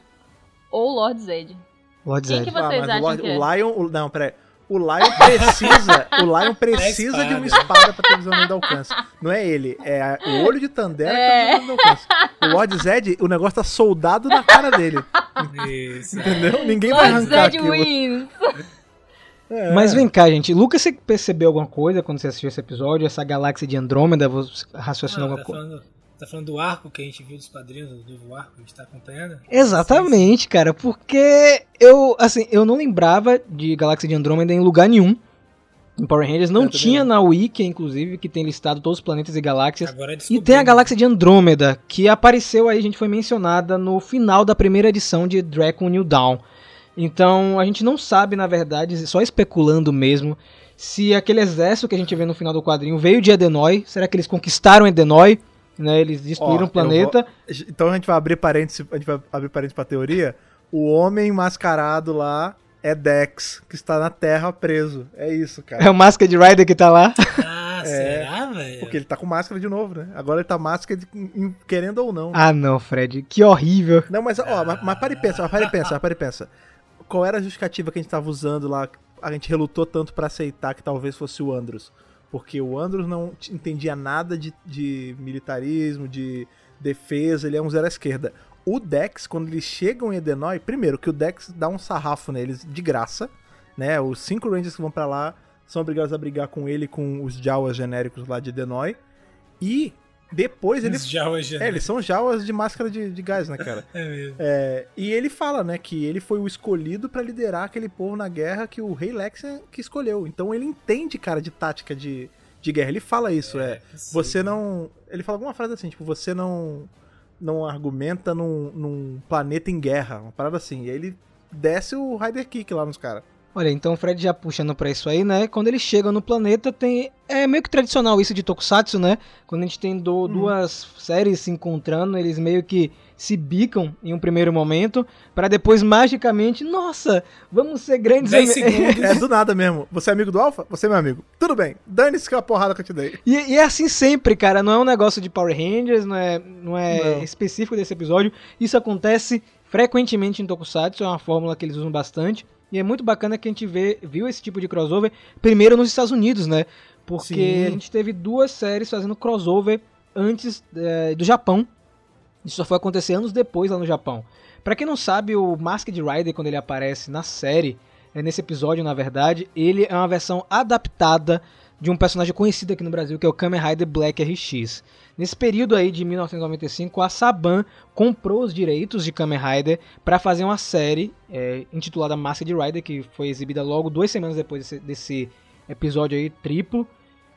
ou Lord Zed. Lord Quem Zed. que vocês mas acham o, Lord- que é? o Lion. o- não, peraí. O Lion precisa. o Lion precisa de uma espada pra ter visão além do alcance. Não é ele, é o olho de Tandera É. que tá visão do alcance. O Lord Zed, o negócio tá soldado na cara dele. Isso. Entendeu? Ninguém vai Lord arrancar Zed aquilo. wins. É. Mas vem cá, gente. Lucas, você percebeu alguma coisa quando você assistiu esse episódio? Essa galáxia de Andrômeda? Você raciocinou Ah, alguma tá, coisa? falando, tá falando do arco que a gente viu dos quadrinhos, do novo arco que a gente tá acompanhando? Exatamente, cara, porque eu, assim, eu não lembrava de Galáxia de Andrômeda em lugar nenhum. Em Power Rangers não tinha na Wiki, inclusive, que tem listado todos os planetas e galáxias. Agora E tem a Galáxia de Andrômeda, que apareceu aí, a gente foi mencionada no final da primeira edição de Draco New Dawn. Então, a gente não sabe, na verdade, só especulando mesmo, se aquele exército que a gente vê no final do quadrinho veio de Edenoi. Será que eles conquistaram Edenoi? Né, eles destruíram Ó, o planeta. Então a gente vai abrir parênteses, a gente vai abrir parênteses pra teoria. O homem mascarado lá é Dex, que está na Terra preso. É isso, cara. É o Masked Rider que tá lá. Ah, É, será, velho? Porque ele tá com máscara de novo, né? Agora ele tá máscara de- em- querendo ou não. Ah, não, Fred, que horrível. Não, mas, ó, mas, mas para e pensa, mas para e pensa, mas para e pensa. Qual era a justificativa que a gente tava usando lá? A gente relutou tanto pra aceitar que talvez fosse o Andros. Porque o Andros não entendia nada de, de militarismo, de defesa, ele é um zero à esquerda. O Dex, quando eles chegam em Edenoi, primeiro que o Dex dá um sarrafo neles de graça, né? Os cinco Rangers que vão pra lá são obrigados a brigar com ele com os Jawas genéricos lá de Edenoi. E depois ele Jawas é, eles são Jawas de máscara de, de gás, né, cara? É mesmo. É, e ele fala, né, que ele foi o escolhido pra liderar aquele povo na guerra que o rei Lex é que escolheu. Então ele entende, cara, de tática de, de guerra. Ele fala isso, é. possível. Você não. Ele fala alguma frase assim, tipo, você não. Não argumenta num, num planeta em guerra, uma parada assim. E aí ele desce o Rider Kick lá nos caras. Olha, então o Fred já puxando pra isso aí, né? Quando eles chegam no planeta, tem. É meio que tradicional isso de Tokusatsu, né? Quando a gente tem do- duas séries se encontrando, eles meio que se bicam em um primeiro momento, pra depois magicamente, nossa, vamos ser grandes 10 ami- segundos. É do nada mesmo. Você é amigo do Alpha? Você é meu amigo. Tudo bem. Dane-se é a porrada que eu te dei. E, e é assim sempre, cara. Não é um negócio de Power Rangers, não é, não é Não. específico desse episódio. Isso acontece frequentemente em Tokusatsu, é uma fórmula que eles usam bastante. E é muito bacana que a gente vê, viu esse tipo de crossover primeiro nos Estados Unidos, né? Porque Sim. a gente teve duas séries fazendo crossover antes eh, do Japão. Isso só foi acontecer anos depois lá no Japão. Pra quem não sabe, o Masked Rider, quando ele aparece na série, é nesse episódio, na verdade, ele é uma versão adaptada de um personagem conhecido aqui no Brasil, que é o Kamen Rider Black RX. Nesse período aí de 1995, a Saban comprou os direitos de Kamen Rider para fazer uma série é, intitulada Masked Rider, que foi exibida logo duas semanas depois desse, desse episódio aí triplo,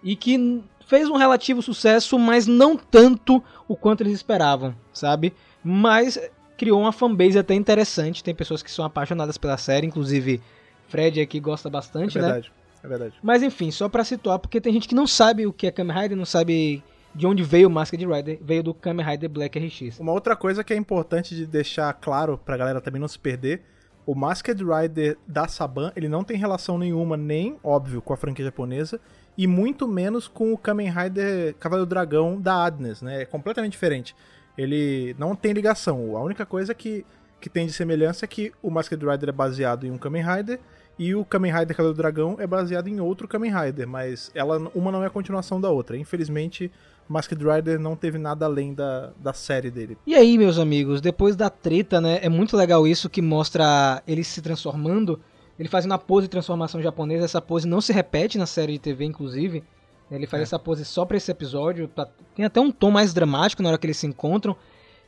e que fez um relativo sucesso, mas não tanto o quanto eles esperavam, sabe? Mas criou uma fanbase até interessante, tem pessoas que são apaixonadas pela série, inclusive Fred aqui gosta É bastante, né? verdade. É verdade. Mas enfim, só pra situar, porque tem gente que não sabe o que é Kamen Rider, não sabe de onde veio o Masked Rider, veio do Kamen Rider Black RX. Uma outra coisa que é importante de deixar claro pra galera também não se perder, o Masked Rider da Saban, ele não tem relação nenhuma, nem, óbvio, com a franquia japonesa, e muito menos com o Kamen Rider Cavaleiro Dragão da Adnes, né? É completamente diferente. Ele não tem ligação. A única coisa que, que tem de semelhança é que o Masked Rider é baseado em um Kamen Rider e o Kamen Rider Cavaleiro Dragão é baseado em outro Kamen Rider, mas ela, uma não é a continuação da outra. Infelizmente, Masked Rider não teve nada além da, da série dele. E aí, meus amigos, depois da treta, né? É muito legal isso que mostra ele se transformando, ele fazendo a pose de transformação japonesa. Essa pose não se repete na série de TV, inclusive. Ele faz é. essa pose só pra esse episódio. Pra... Tem até um tom mais dramático na hora que eles se encontram.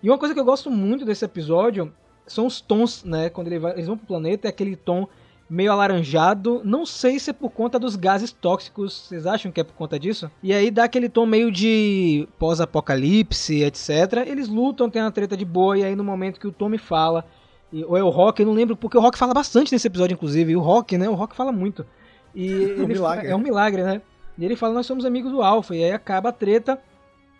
E uma coisa que eu gosto muito desse episódio são os tons, né? Quando ele vai, eles vão pro planeta, é aquele tom meio alaranjado. Não sei se é por conta dos gases tóxicos. Vocês acham que é por conta disso? E aí dá aquele tom meio de pós-apocalipse, etc. Eles lutam, tem uma treta de boa, e aí no momento que o Tommy fala, e, ou é o Rock, eu não lembro, porque o Rock fala bastante nesse episódio, inclusive. E o Rock, né? O Rock fala muito. E é um milagre. É um milagre, né? E ele fala, nós somos amigos do Alpha. E aí acaba a treta.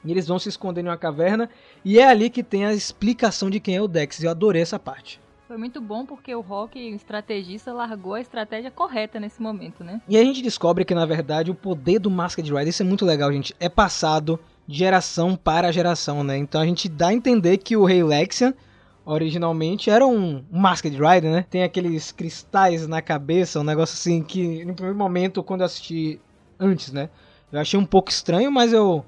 E eles vão se esconder em uma caverna. E é ali que tem a explicação de quem é o Dex. Eu adorei essa parte. Foi muito bom porque o Rock, o estrategista, largou a estratégia correta nesse momento, né? E a gente descobre que, na verdade, o poder do Masked Rider, isso é muito legal, gente, é passado de geração para geração, né? Então a gente dá a entender que o Rei Lexian originalmente era um Masked Rider, né? Tem aqueles cristais na cabeça, um negócio assim que no primeiro momento, quando eu assisti antes, né? Eu achei um pouco estranho, mas eu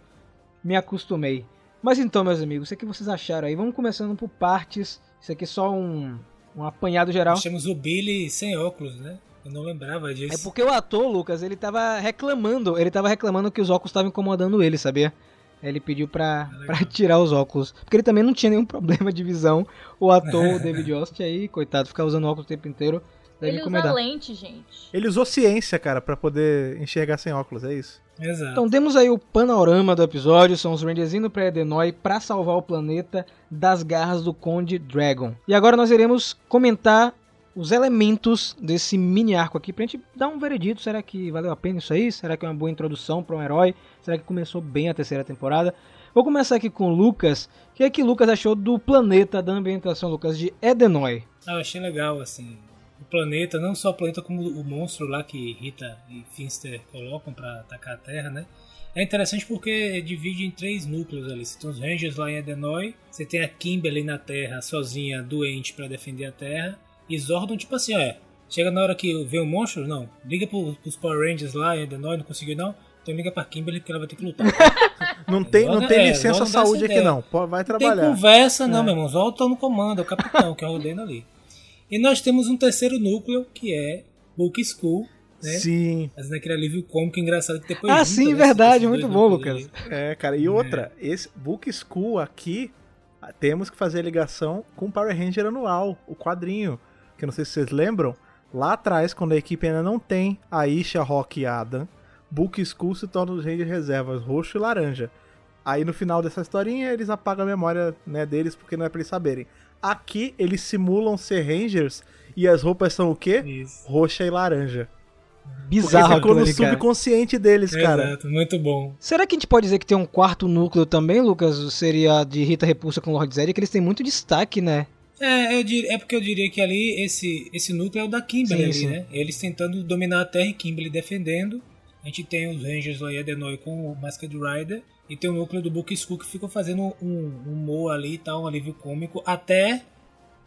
me acostumei. Mas então, meus amigos, o que vocês acharam aí? Vamos começando por partes. Isso aqui é só um, um apanhado geral. Nós temos o Billy sem óculos, né? Eu não lembrava disso. É porque o ator, Lucas, ele tava reclamando. Ele tava reclamando que os óculos estavam incomodando ele, sabia? Ele pediu pra, ah, pra tirar os óculos. Porque ele também não tinha nenhum problema de visão. O ator, o David Austin, aí, coitado, ficar usando óculos o tempo inteiro. Deve ele incomodar. usa lente, gente. Ele usou ciência, cara, para poder enxergar sem óculos, é isso? Exato. Então temos aí o panorama do episódio, são os Rangers indo pra Edenoi para salvar o planeta das garras do Conde Dragon. E agora nós iremos comentar os elementos desse mini arco aqui pra gente dar um veredito. Será que valeu a pena isso aí? Será que é uma boa introdução para um herói? Será que começou bem a terceira temporada? Vou começar aqui com o Lucas. O que é que Lucas achou do planeta da ambientação, Lucas, de Edenoi? Ah, eu achei legal, assim o planeta, não só o planeta como o monstro lá que Rita e Finster colocam para atacar a Terra, né? É interessante porque divide em três núcleos ali. Você tem os Rangers lá em Edenoi, você tem a Kimberly na Terra, sozinha, doente para defender a Terra, e Zordon, tipo assim, é, chega na hora que vê um monstro, não, liga pro, pros Power Rangers lá em Edenoi, não conseguiu não, então liga pra Kimberly que ela vai ter que lutar. não tem, não tem é, licença saúde aqui não, vai trabalhar. Não tem conversa não, é. meu irmão, Zordon tá no comando, é o capitão que é o ali. E nós temos um terceiro núcleo, que é Book School, né? Sim. Fazendo aquele alívio cômico engraçado que depois. Ah, sim, né? verdade, muito bom, Lucas. É, cara, e outra, é. esse Book School aqui, temos que fazer ligação com Power Ranger Anual, o quadrinho. Que eu não sei se vocês lembram, lá atrás, quando a equipe ainda não tem a Isha, Rock e Adam, Book School se torna os Rangers reservas roxo e laranja. Aí no final dessa historinha eles apagam a memória né, deles porque não é pra eles saberem. Aqui eles simulam ser Rangers e as roupas são o quê? Isso. Roxa e laranja. Bizarro, ficou no subconsciente deles, cara. Exato, muito bom. Será que a gente pode dizer que tem um quarto núcleo também, Lucas? Seria de Rita Repulsa com Lord Zed, que eles têm muito destaque, né? É, dir... é porque eu diria que ali esse, esse núcleo é o da Kimberly, sim, ali, sim. né? Eles tentando dominar a Terra e Kimberly defendendo. A gente tem os Rangers lá em Adenoi com o Masked Rider. E tem o núcleo do Book School que ficam fazendo um humor ali e tá, tal, um alívio cômico, até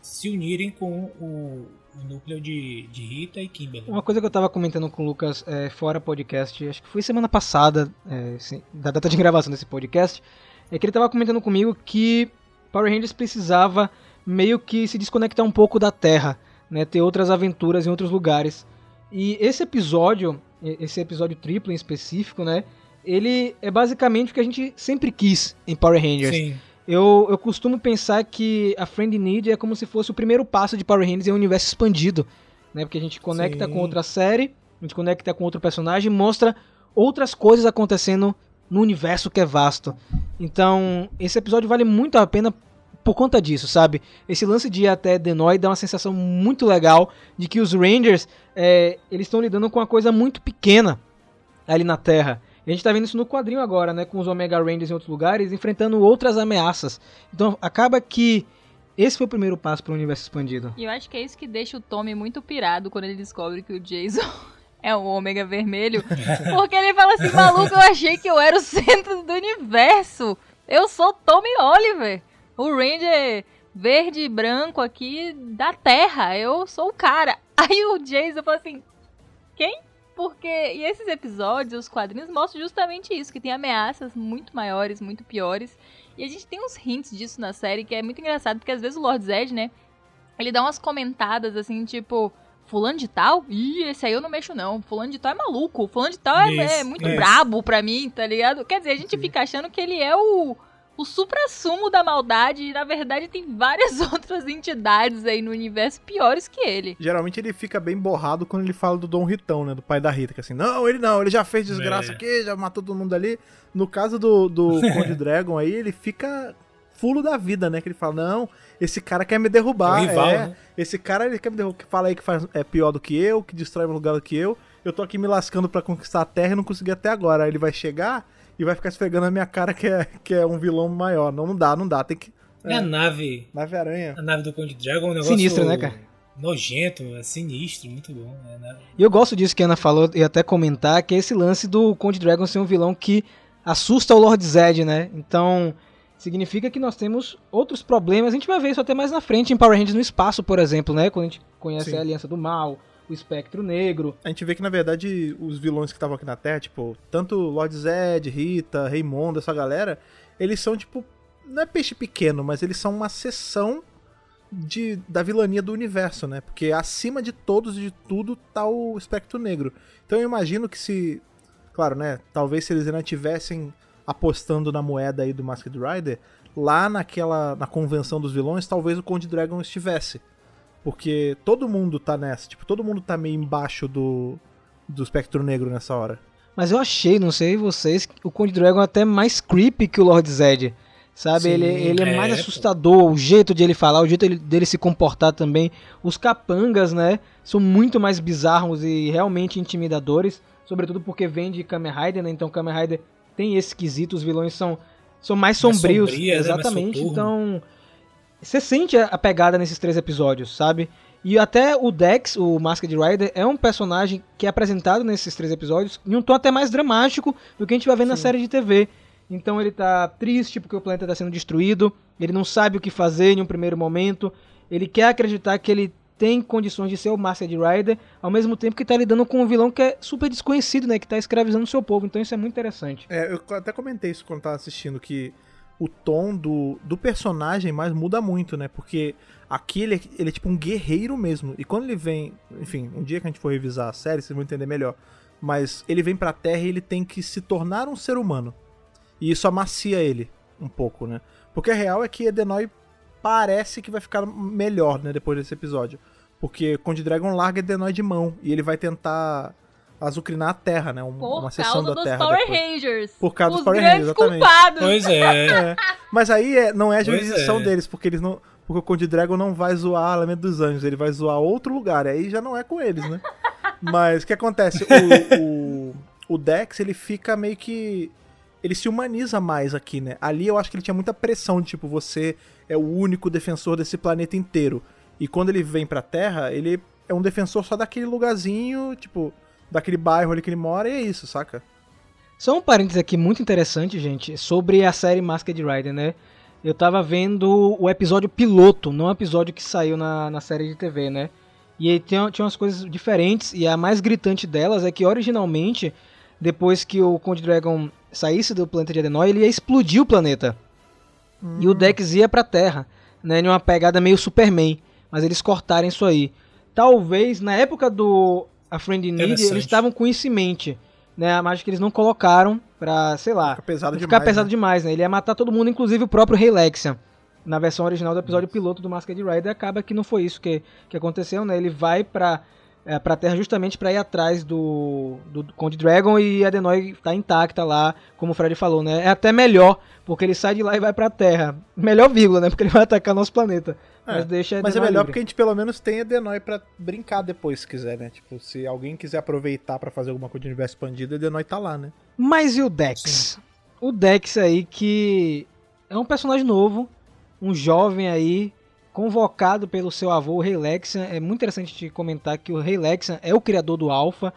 se unirem com o, o núcleo de, de Rita e Kimberly. Uma coisa que eu tava comentando com o Lucas é, fora podcast, acho que foi semana passada, é, sim, da data de gravação desse podcast, é que ele tava comentando comigo que Power Rangers precisava meio que se desconectar um pouco da Terra, né, ter outras aventuras em outros lugares. E esse episódio, esse episódio triplo em específico, né, ele é basicamente o que a gente sempre quis em Power Rangers. Sim. Eu, eu costumo pensar que a Friend Need é como se fosse o primeiro passo de Power Rangers em um universo expandido, né? Porque a gente conecta Sim. com outra série, a gente conecta com outro personagem, mostra outras coisas acontecendo no universo que é vasto. Então, esse episódio vale muito a pena por conta disso, sabe? Esse lance de ir até Denoi dá uma sensação muito legal de que os Rangers, é, eles estão lidando com uma coisa muito pequena ali na Terra. E a gente tá vendo isso no quadrinho agora, né? Com os Omega Rangers em outros lugares, enfrentando outras ameaças. Então acaba que esse foi o primeiro passo para o universo expandido. E eu acho que é isso que deixa o Tommy muito pirado quando ele descobre que o Jason é o Ômega Vermelho. Porque ele fala assim, maluco, eu achei que eu era o centro do universo. Eu sou Tommy Oliver, o Ranger verde e branco aqui da Terra. Eu sou o cara. Aí o Jason fala assim, quem? Porque, e esses episódios, os quadrinhos mostram justamente isso, que tem ameaças muito maiores, muito piores. E a gente tem uns hints disso na série que é muito engraçado, porque às vezes o Lord Zed, né, ele dá umas comentadas assim, tipo, fulano de tal? Ih, esse aí eu não mexo não. Fulano de tal é maluco. Fulano de tal é, Isso, é muito isso. brabo pra mim, tá ligado? Quer dizer, a gente fica achando que ele é o, o supra-sumo da maldade e, na verdade, tem várias outras entidades aí no universo piores que ele. Geralmente ele fica bem borrado quando ele fala do Dom Ritão, né? Do pai da Rita, que assim, não, ele não, ele já fez desgraça É. aqui, já matou todo mundo ali. No caso do, do Conde Dragon aí, ele fica fulo da vida, né? Que ele fala, não, esse cara quer me derrubar. É rival, é, né? Esse cara ele quer me derrubar, que fala aí que faz, é pior do que eu, que destrói meu lugar do que eu. Eu tô aqui me lascando pra conquistar a terra e não consegui até agora. Aí ele vai chegar e vai ficar esfregando na minha cara que é, que é um vilão maior. Não, não dá, não dá, tem que... E a nave, Nave Aranha. a nave do Conde Dragon é um negócio Sinistro, né, cara? nojento, é sinistro, muito bom. É, né? E eu gosto disso que a Ana falou e até comentar, que é esse lance do Conde Dragon ser um vilão que assusta o Lord Zed, né? Então, significa que nós temos outros problemas. A gente vai ver isso até mais na frente em Power Rangers no espaço, por exemplo, né? Quando a gente conhece Sim. a Aliança do Mal, o Espectro Negro. A gente vê que, na verdade, os vilões que estavam aqui na Terra, tipo, tanto Lord Zed, Rita, Raimundo, essa galera, eles são, tipo, não é peixe pequeno, mas eles são uma seção de, da vilania do universo, né? Porque acima de todos e de tudo tá o Espectro Negro. Então eu imagino que se. Claro, né? Talvez se eles ainda tivessem apostando na moeda aí do Masked Rider, lá naquela. na convenção dos vilões, talvez o Conde Dragon estivesse. Porque todo mundo tá nessa, tipo, todo mundo tá meio embaixo do, do espectro negro nessa hora. Mas eu achei, não sei vocês, o Conde Dragon é até mais creepy que o Lord Zed. Sabe, Sim, ele, ele é, é, mais assustador, o jeito de ele falar, o jeito dele, dele se comportar também. Os capangas, né, são muito mais bizarros e realmente intimidadores. Sobretudo porque vem de Kamen Rider, né, então Kamen Rider tem esse quesito, os vilões são, são mais Mais sombrios. sombria, né, mais exatamente, soturno. então você sente a pegada nesses três episódios, sabe? E até o Dex, o Masked Rider, é um personagem que é apresentado nesses três episódios em um tom até mais dramático do que a gente vai ver na série de TV. Então ele tá triste porque o planeta está sendo destruído, ele não sabe o que fazer em um primeiro momento, ele quer acreditar que ele tem condições de ser o Masked Rider, ao mesmo tempo que tá lidando com um vilão que é super desconhecido, né, que tá escravizando o seu povo. Então isso é muito interessante. É, eu até comentei isso quando tava assistindo, que o tom do, do personagem mais muda muito, né? Porque aqui ele, é- ele é tipo um guerreiro mesmo. E quando ele vem. Enfim, um dia que a gente for revisar a série, vocês vão entender melhor. Mas ele vem pra Terra e ele tem que se tornar um ser humano. E isso amacia ele um pouco, né? Porque a real é que Edenoi parece que vai ficar melhor, né? Depois desse episódio. Porque Conde Dragon larga Edenoi de mão e ele vai tentar azucrinar a Terra, né? Um- Por uma seção causa da dos Terra. Power depois. Rangers. Por causa dos Os Power grandes Rangers, exatamente. culpados. Pois é. É. Mas aí é- não é a jurisdição é. deles, porque eles não. Porque o Conde Dragon não vai zoar Alameda dos Anjos, ele vai zoar outro lugar. Aí já não é com eles, né? Mas o que acontece? O, o, o Dex, ele fica meio que. Ele se humaniza mais aqui, né? Ali eu acho que ele tinha muita pressão, de, tipo, você é o único defensor desse planeta inteiro. E quando ele vem pra Terra, ele é um defensor só daquele lugarzinho, tipo, daquele bairro ali que ele mora, e é isso, saca? Só um parênteses aqui muito interessante, gente, sobre a série Masked Rider, né? Eu tava vendo o episódio piloto, não o episódio que saiu na, na série de TV, né? E aí tinha, tinha umas coisas diferentes, e a mais gritante delas é que originalmente, depois que o Conde Dragon saísse do planeta de Adenoi, ele ia explodir o planeta. E o Dex ia pra Terra, né? Em uma pegada meio Superman. Mas eles cortaram isso aí. Talvez, na época do A Friend in Need, eles estavam com isso em mente. Né? Mas que eles não colocaram pra, sei lá, Fica pesado não demais. ficar pesado né? demais, né? Ele ia matar todo mundo, inclusive o próprio Rei Lexian. Na versão original do episódio piloto do Masked Rider, acaba que não foi isso que, que aconteceu, né? Ele vai pra, é, pra Terra justamente pra ir atrás do, do Conde Dragon e a Adenoi tá intacta lá, como o Fred falou, né? É até melhor, porque ele sai de lá e vai pra Terra. Melhor vírgula, né? Porque ele vai atacar nosso planeta. É, Mas deixa Mas é melhor livre. porque a gente pelo menos tem Edenoi pra brincar depois, se quiser, né? Tipo, se alguém quiser aproveitar pra fazer alguma coisa de universo expandido, Edenoi tá lá, né? Mas e o Dex? O Dex aí que é um personagem novo, um jovem aí, convocado pelo seu avô, o Rei Lexian. É muito interessante te comentar que o Rei Lexian é o criador do Alpha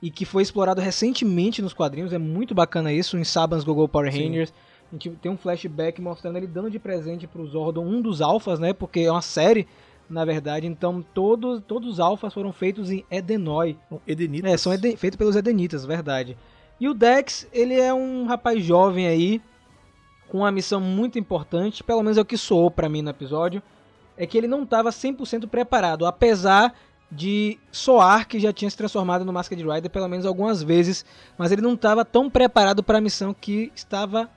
e que foi explorado recentemente nos quadrinhos. É muito bacana isso, em Saban's Gogo Power Sim. A gente tem um flashback mostrando ele dando de presente pro Zordon um dos alfas, né? Porque é uma série, na verdade. Então todos, todos os alfas foram feitos em Edenoi. Edenitas. É, são eden- feitos pelos Edenitas, verdade. E o Dex, ele é um rapaz jovem aí, com uma missão muito importante, pelo menos é o que soou pra mim no episódio, é que ele não estava 100% preparado, apesar de Soar, que já tinha se transformado no Masked Rider pelo menos algumas vezes, mas ele não estava tão preparado para a missão que estava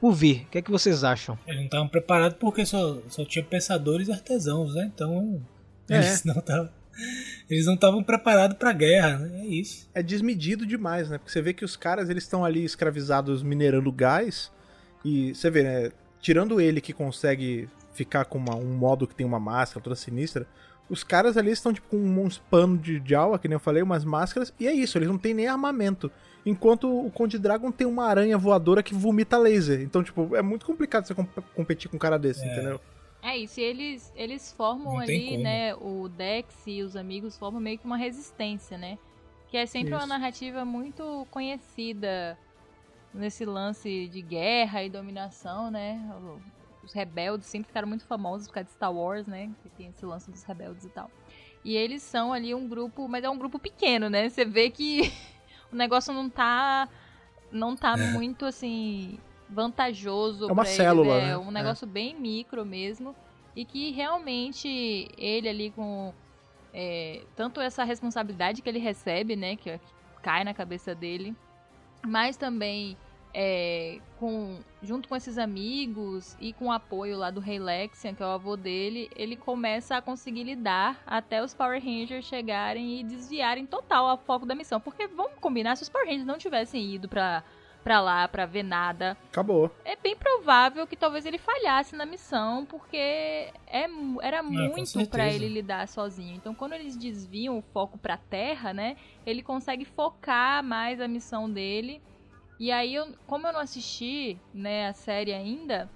por vir. O que é que vocês acham? Eles não estavam preparados porque só, só tinha pensadores e artesãos, né? Então É. eles não estavam eles não estavam preparados para a guerra, né? É isso. É desmedido demais, né? Porque você vê que os caras eles estão ali escravizados minerando gás e você vê, né? Tirando ele que consegue ficar com uma- um modo que tem uma máscara toda sinistra, os caras ali estão tipo com uns panos de Jawa, que nem eu falei, umas máscaras, e é isso, eles não têm nem armamento. Enquanto o Conde Dragon tem uma aranha voadora que vomita laser. Então, tipo, é muito complicado você comp- competir com um cara desse, É. entendeu? É isso, e eles, eles formam Não ali, né? O Dex e os amigos formam meio que uma resistência, né? Que é sempre uma Isso. narrativa muito conhecida nesse lance de guerra e dominação, né? Os rebeldes sempre ficaram muito famosos por causa de Star Wars, né? Que tem esse lance dos rebeldes e tal. E eles são ali um grupo, mas é um grupo pequeno, né? Você vê que o negócio não tá. Não tá muito assim. vantajoso. É uma pra célula, eles, é né? um negócio bem micro mesmo. E que realmente ele ali com. é, tanto essa responsabilidade que ele recebe, né? Que, que cai na cabeça dele. Mas também é, com, junto com esses amigos e com o apoio lá do Rei Lexian, que é o avô dele, ele começa a conseguir lidar até os Power Rangers chegarem e desviarem total o foco da missão. Porque vamos combinar, se os Power Rangers não tivessem ido pra, pra lá pra ver nada, Acabou. é bem provável que talvez ele falhasse na missão, porque é, era com muito pra ele lidar sozinho. Então, quando eles desviam o foco pra Terra, né, ele consegue focar mais a missão dele. E aí, eu, como eu não assisti, né, a série ainda,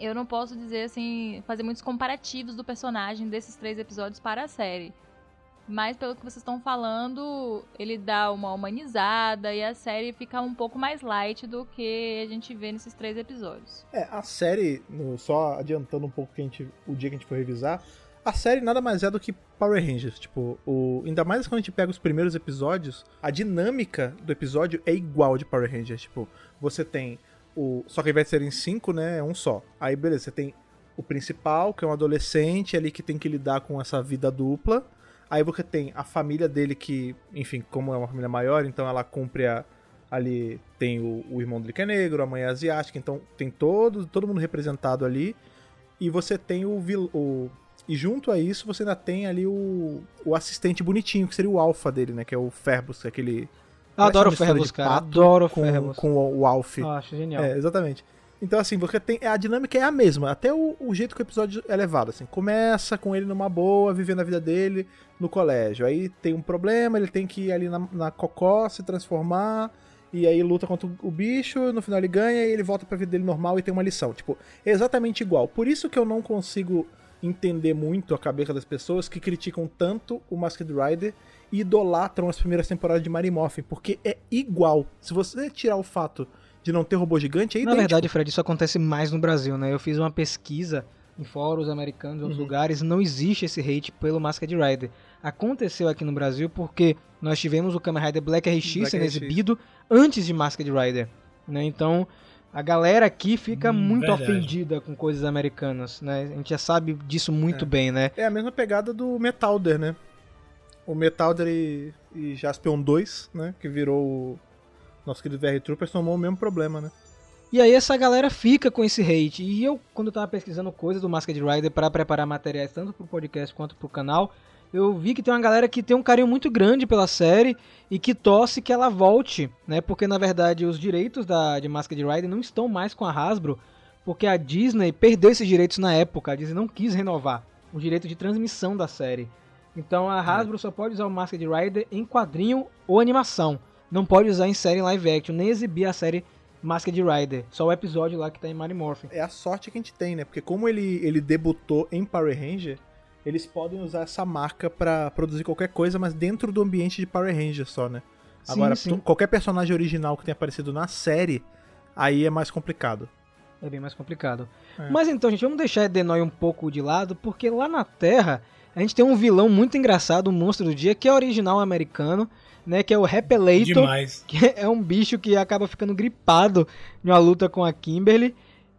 eu não posso dizer assim, fazer muitos comparativos do personagem desses três episódios para a série. Mas pelo que vocês estão falando, ele dá uma humanizada e a série fica um pouco mais light do que a gente vê nesses três episódios. É, a série, só adiantando um pouco que a gente, o dia que a gente for revisar, a série nada mais é do que Power Rangers. Tipo, o, ainda mais quando a gente pega os primeiros episódios, a dinâmica do episódio é igual de Power Rangers. Tipo, você tem o. Só que ao invés de serem cinco, né? É um só. Aí, beleza, você tem o principal, que é um adolescente ali que tem que lidar com essa vida dupla. Aí você tem a família dele que, enfim, como é uma família maior, então ela cumpre a, ali tem o, o irmão dele que é negro, a mãe é asiática, então tem todo, todo mundo representado ali. E você tem o, vil- o e junto a isso você ainda tem ali o, o assistente bonitinho, que seria o alfa dele, né, que é o Ferbus, que é aquele adoro o Ferbus, cara. Adoro o com, Ferbus. com o, o Alf. Acho genial. É, exatamente. Então, assim, você tem. A dinâmica é a mesma. Até o, o jeito que o episódio é levado. Assim, começa com ele numa boa, vivendo a vida dele no colégio. Aí tem um problema, ele tem que ir ali na, na cocó, se transformar. E aí luta contra o bicho, no final ele ganha e ele volta pra vida dele normal e tem uma lição. Tipo, é exatamente igual. Por isso que eu não consigo entender muito a cabeça das pessoas que criticam tanto o Masked Rider e idolatram as primeiras temporadas de Mary Morphin, porque é igual. Se você tirar o fato de não ter robô gigante, é Na verdade, Fred, isso acontece mais no Brasil, né? Eu fiz uma pesquisa em fóruns americanos, em outros Uhum. lugares, não existe esse hate pelo Masked Rider. Aconteceu aqui no Brasil porque nós tivemos o Kamen Rider Black RX Black sendo RX. exibido antes de Masked Rider, né? Então, a galera aqui fica Hum, muito verdade. ofendida com coisas americanas, né? A gente já sabe disso muito É. bem, né? É a mesma pegada do Metalder, né? O Metalder e, e Jaspion 2, né? Que virou o nosso querido VR Troopers, tomou o mesmo problema, né? E aí essa galera fica com esse hate. E eu, quando eu tava pesquisando coisas do Masked Rider para preparar materiais tanto pro podcast quanto pro canal, eu vi que tem uma galera que tem um carinho muito grande pela série e que torce que ela volte, né? Porque na verdade os direitos da, de Masked Rider não estão mais com a Hasbro, porque a Disney perdeu esses direitos na época. A Disney não quis renovar o direito de transmissão da série. Então a Hasbro só pode usar o Masked Rider em quadrinho ou animação. Não pode usar em série em live action, nem exibir a série Masked Rider. Só o episódio lá que tá em Mighty Morphin. É a sorte que a gente tem, né? Porque como ele, ele debutou em Power Ranger, eles podem usar essa marca pra produzir qualquer coisa, mas dentro do ambiente de Power Ranger só, né? Sim, Agora, sim. qualquer personagem original que tenha aparecido na série, aí é mais complicado. É bem mais complicado. É. Mas então, gente, vamos deixar Edenoi um pouco de lado, porque lá na Terra a gente tem um vilão muito engraçado, um monstro do dia, que é original americano, né? Que é o Repelator. Demais. que é um bicho que acaba ficando gripado em uma luta com a Kimberly.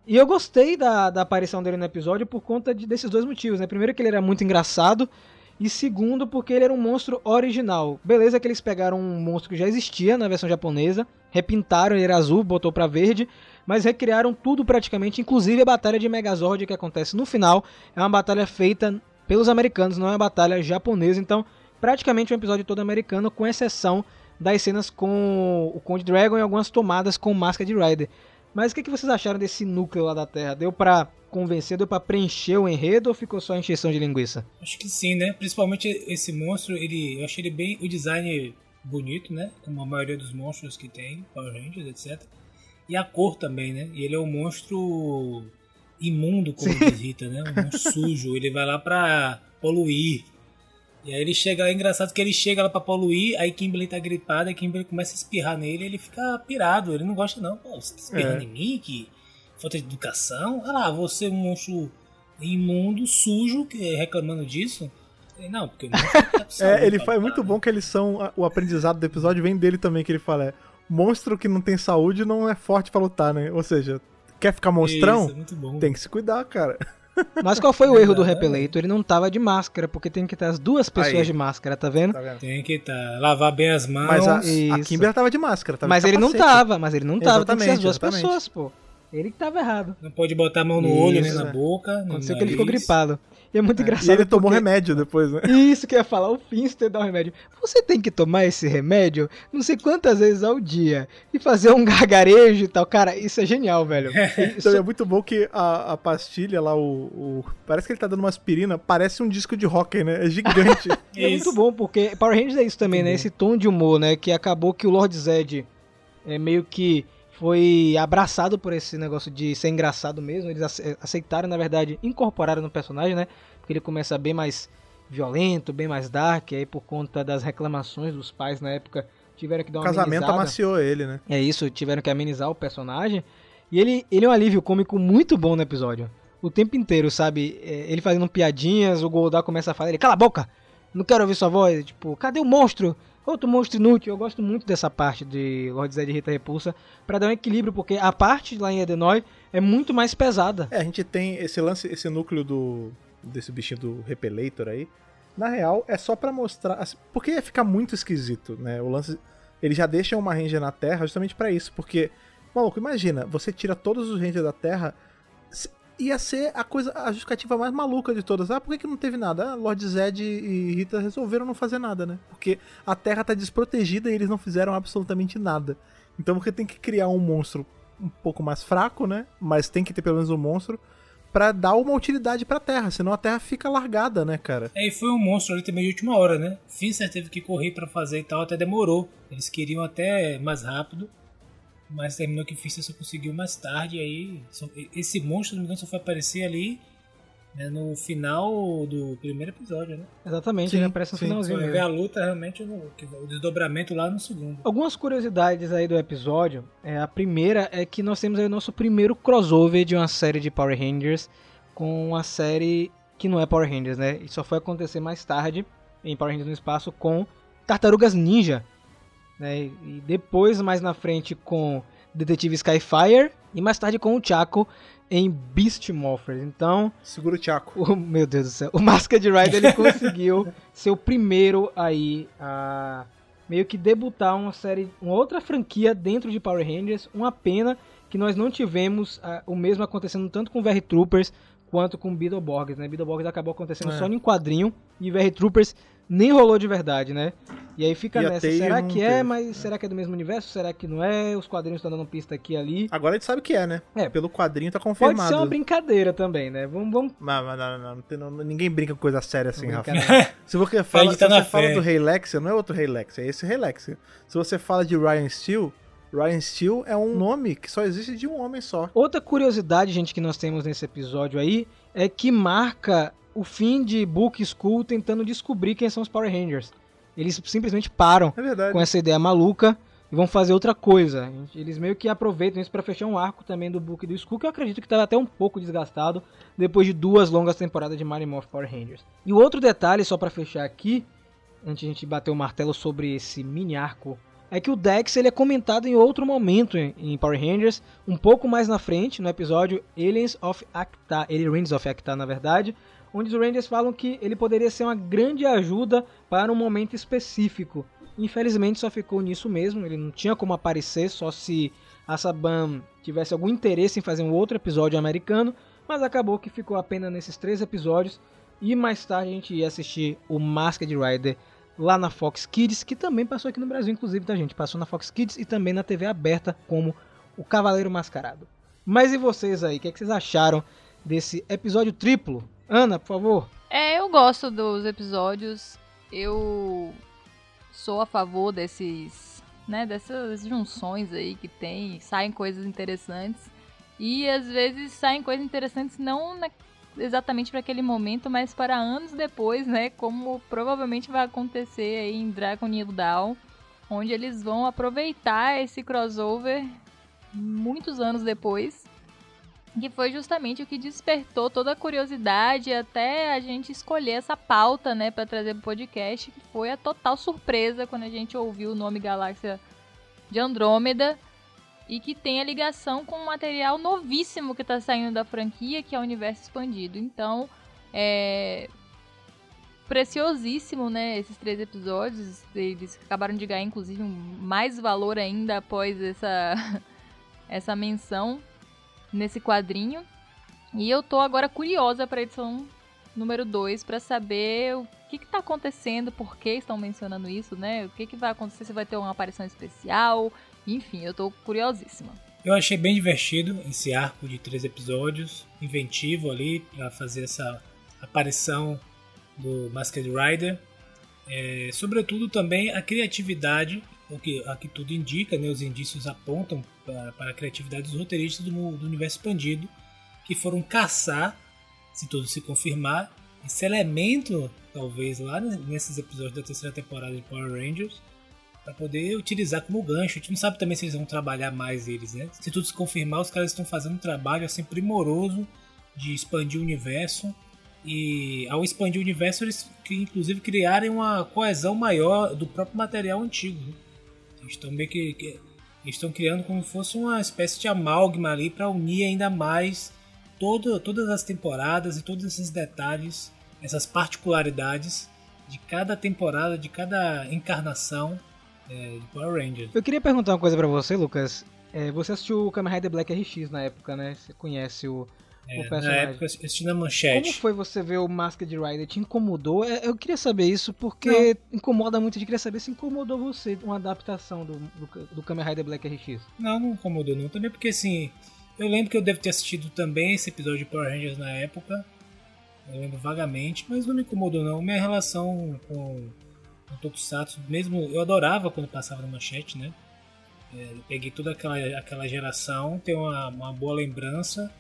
E eu gostei da, da aparição dele no episódio por conta de- desses dois motivos, né? Primeiro que ele era muito engraçado E segundo, porque ele era um monstro original. Beleza que eles pegaram um monstro que já existia na versão japonesa, repintaram, ele era azul, botou pra verde, mas recriaram tudo praticamente, inclusive a batalha de Megazord que acontece no final. É uma batalha feita pelos americanos, não é uma batalha japonesa, então praticamente um episódio todo americano, com exceção das cenas com o Conde Dragon e algumas tomadas com máscara de Rider. Mas o que, que vocês acharam desse núcleo lá da Terra? Deu pra convencer, deu pra preencher o enredo ou ficou só encheção de linguiça? Acho que sim, né? Principalmente esse monstro, ele, eu achei ele bem. O design bonito, né? Como a maioria dos monstros que tem, Power Rangers, etc. E a cor também, né? E ele é um monstro imundo, como diz Rita, né? Um monstro sujo. Ele vai lá pra poluir. E aí ele chega, é engraçado que ele chega lá pra poluir, aí Kimberly tá gripada, aí Kimberly começa a espirrar nele ele fica pirado, ele não gosta não. Pô, você tá espirrando É. em mim? Que falta de educação? Ah lá, você é um monstro imundo, sujo, que é reclamando disso? Não, porque o monstro com saúde É, ele faz lutar, muito né?" bom que eles são. O aprendizado do episódio vem dele também, que ele fala: é, monstro que não tem saúde não é forte pra lutar, né? Ou seja, quer ficar monstrão? Isso, muito bom. Tem que se cuidar, cara. Mas qual foi o erro do. Repeleito? Ele não tava de máscara, porque tem que ter as duas pessoas Aí. de máscara, tá vendo? Tá vendo? Tem que tá, lavar bem as mãos. Mas a, a isso. Kimber tava de máscara, tava mas de ele não capacete. tava, mas ele não tava, tem que ser as Exatamente, duas exatamente. pessoas, pô. Ele que tava errado. Não pode botar a mão no olho nem Isso, na é. boca. no Aconteceu que ele ficou nariz. gripado. E é muito engraçado. E ele tomou porque- remédio depois, né? Isso que eu ia falar, o Finster dá o remédio. Você tem que tomar esse remédio não sei quantas vezes ao dia e fazer um gargarejo e tal. Cara, isso é genial, velho. Então é muito bom que a, a pastilha lá, o, o- Parece que ele tá dando uma aspirina, parece um disco de rock, né? É gigante. É muito bom, porque Power Rangers é isso também, né? Esse tom de humor, né? Que acabou que o Lord Zed é meio que foi abraçado por esse negócio de ser engraçado mesmo. Eles ace- aceitaram, na verdade, incorporaram no personagem, né? Porque ele começa bem mais violento, bem mais dark. Aí por conta das reclamações dos pais na época, tiveram que dar o uma casamento amenizada. amaciou ele, né? É isso, tiveram que amenizar o personagem. E ele, ele é um alívio cômico muito bom no episódio. O tempo inteiro, sabe? É, Ele fazendo piadinhas, o Goldar começa a falar, ele, cala a boca! Não quero ouvir sua voz. Tipo, cadê o monstro? Outro monstro inútil. Eu gosto muito dessa parte de Lord Zed e Rita Repulsa pra dar um equilíbrio, porque a parte lá em Edenoi é muito mais pesada. É, a gente tem esse lance, esse núcleo do desse bichinho do Repelator aí. Na real, é só pra mostrar, assim, porque ia ficar muito esquisito, né? O lance, ele já deixa uma ranger na Terra justamente pra isso, porque maluco, imagina, você tira todos os rangers da Terra, ia ser a coisa, a justificativa mais maluca de todas. Ah, por que, que não teve nada? Ah, Lord Zed e Rita resolveram não fazer nada, né? Porque a Terra tá desprotegida e eles não fizeram absolutamente nada. Então você tem que criar um monstro um pouco mais fraco, né? Mas tem que ter pelo menos um monstro pra dar uma utilidade pra Terra, senão a Terra fica largada, né, cara? É, e foi um monstro ali também de última hora, né? Finster teve que correr pra fazer e tal, até demorou. Eles queriam até mais rápido, mas terminou que Finster só conseguiu mais tarde. E aí, só- esse monstro, se não me engano, só foi aparecer ali né, no final do primeiro episódio, né? Exatamente, Sim, ele aparece no sim. Finalzinho mesmo. ver a luta realmente, no, o desdobramento lá no segundo. Algumas curiosidades aí do episódio. É, a primeira é que nós temos aí o nosso primeiro crossover de uma série de Power Rangers com uma série que não é Power Rangers, né? E só foi acontecer mais tarde em Power Rangers no Espaço com Tartarugas Ninja. Né? E depois, mais na frente, com Detetive Skyfire. E mais tarde com o Chaco em Beast Morphers. Então, Segura o Chaco. o, meu Deus do céu. O Masked Rider ele conseguiu ser o primeiro aí a meio que debutar uma série, uma outra franquia dentro de Power Rangers. Uma pena que nós não tivemos ah, o mesmo acontecendo tanto com VR Troopers quanto com Beetleborgs, né? Beetleborgs acabou acontecendo É. só em quadrinho e VR Troopers nem rolou de verdade, né? E aí fica Ia nessa, e será que é, teve, mas será que é do mesmo universo? Será que não é? Os quadrinhos estão dando pista aqui e ali. Agora a gente sabe que é, né? É. Pelo quadrinho tá Pode confirmado. ser uma brincadeira também, né? Vamos, vamos Não, não, não, não, não tem- não- ninguém brinca com coisa séria assim, Rafa. Se você fala, tá se na você fala do Rei Lex, não é outro Rei Lex, é esse Rei Lex. Se você fala de Ryan Steele, Ryan Steele é um nome que só existe de um homem só. Outra curiosidade, gente, que nós temos nesse episódio aí é que marca o fim de Book School tentando descobrir quem são os Power Rangers. Eles simplesmente param É com essa ideia maluca e vão fazer outra coisa. Eles meio que aproveitam isso pra fechar um arco também do Book do School, que eu acredito que estava até um pouco desgastado depois de duas longas temporadas de Mighty Morph Power Rangers. E o outro detalhe, só pra fechar aqui, antes de a gente bater o martelo sobre esse mini arco é que o Dex ele é comentado em outro momento em, Power Rangers, um pouco mais na frente, no episódio Aliens of Acta, Aliens of Acta, na verdade, onde os Rangers falam que ele poderia ser uma grande ajuda para um momento específico. Infelizmente só ficou nisso mesmo, ele não tinha como aparecer, só se a Saban tivesse algum interesse em fazer um outro episódio americano, mas acabou que ficou apenas nesses três episódios e mais tarde a gente ia assistir o Masked Rider lá na Fox Kids, que também passou aqui no Brasil, inclusive, tá gente? Passou na Fox Kids e também na TV aberta como o Cavaleiro Mascarado. Mas e vocês aí, o que, é que vocês acharam desse episódio triplo? Ana, por favor. É, eu gosto dos episódios. Eu sou a favor desses, né, dessas junções aí que tem, saem coisas interessantes. E às vezes saem coisas interessantes não na, exatamente para aquele momento, mas para anos depois, né? Como provavelmente vai acontecer aí em Dragon New Dawn, onde eles vão aproveitar esse crossover muitos anos depois. Que foi justamente o que despertou toda a curiosidade até a gente escolher essa pauta, né, para trazer pro podcast, que foi a total surpresa quando a gente ouviu o nome Galáxia de Andrômeda e que tem a ligação com um material novíssimo que está saindo da franquia, que é o Universo Expandido. Então, é preciosíssimo, né, esses três episódios. Eles acabaram de ganhar, inclusive, mais valor ainda após essa, essa menção nesse quadrinho. E eu tô agora curiosa para edição número 2 para saber o que está acontecendo, por que estão mencionando isso, né? O que, que vai acontecer, se vai ter uma aparição especial, enfim, eu tô curiosíssima. Eu achei bem divertido esse arco de três episódios, inventivo ali para fazer essa aparição do Masked Rider. É, sobretudo também a criatividade, o que, a que tudo indica, né, os indícios apontam para, para a criatividade dos roteiristas do, do universo expandido, que foram caçar, se tudo se confirmar, esse elemento, talvez lá nesses episódios da terceira temporada de Power Rangers, para poder utilizar como gancho. A gente não sabe também se eles vão trabalhar mais eles, né? Se tudo se confirmar, os caras estão fazendo um trabalho assim primoroso de expandir o universo. E ao expandir o universo, eles inclusive criarem uma coesão maior do próprio material antigo. Eles estão meio que, que estão criando como se fosse uma espécie de amálgama ali para unir ainda mais todo, todas as temporadas e todos esses detalhes, essas particularidades de cada temporada, de cada encarnação é, de Power Rangers. Eu queria perguntar uma coisa para você, Lucas. É, você assistiu o Kamen Rider Black RX na época, né? Você conhece o, é, o personagem. Na época eu assisti na manchete. Como foi você ver o Masked Rider? Te incomodou? É, eu queria saber isso porque não. incomoda muito. Eu queria saber se incomodou você uma adaptação do, do, do Kamen Rider Black RX. Não, não incomodou não. Também porque assim, eu lembro que eu devo ter assistido também esse episódio de Power Rangers na época. Eu lembro vagamente, mas não me incomodou não. Minha relação com no Tokusatsu, mesmo eu adorava quando passava na manchete, né? É, peguei toda aquela, aquela geração, tenho uma, uma boa lembrança,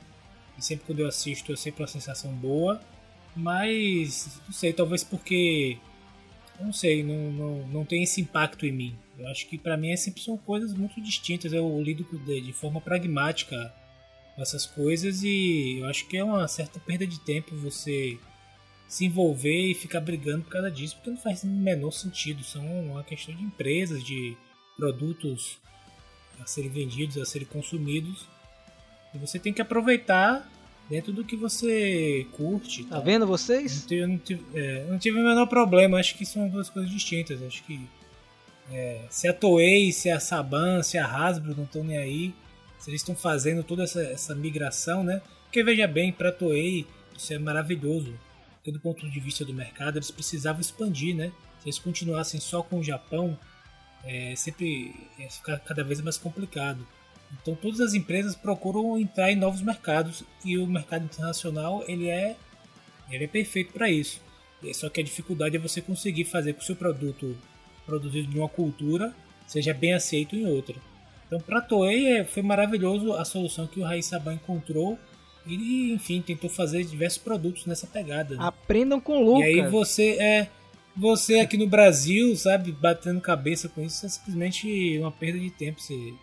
e sempre quando eu assisto eu sempre uma sensação boa, mas não sei, talvez porque não sei, não, não, não tem esse impacto em mim. Eu acho que para mim é sempre são coisas muito distintas. Eu lido de, de forma pragmática com essas coisas e eu acho que é uma certa perda de tempo você se envolver e ficar brigando por causa disso, porque não faz o menor sentido. São uma questão de empresas, de produtos a serem vendidos, a serem consumidos. E você tem que aproveitar dentro do que você curte. Tá, vendo vocês? Não tive, não, tive, é, não tive, o menor problema. Acho que são duas coisas distintas. Acho que é, se a Toei, se a Saban, se a Hasbro não estão nem aí, se eles estão fazendo toda essa, essa migração, né? Porque veja bem, para a Toei isso é maravilhoso porque do ponto de vista do mercado eles precisavam expandir, né? Se eles continuassem só com o Japão, é, sempre ia ficar cada vez mais complicado. Então todas as empresas procuram entrar em novos mercados e o mercado internacional ele é ele é perfeito para isso. Só que a dificuldade é você conseguir fazer com que o seu produto produzido de uma cultura seja bem aceito em outra. Então para a Toei é, foi maravilhoso a solução que o Raiz Saban encontrou e, enfim, tentou fazer diversos produtos nessa pegada. Né? Aprendam com o Lucas. E aí você é. Você aqui no Brasil, sabe, batendo cabeça com isso é simplesmente uma perda de tempo. Você,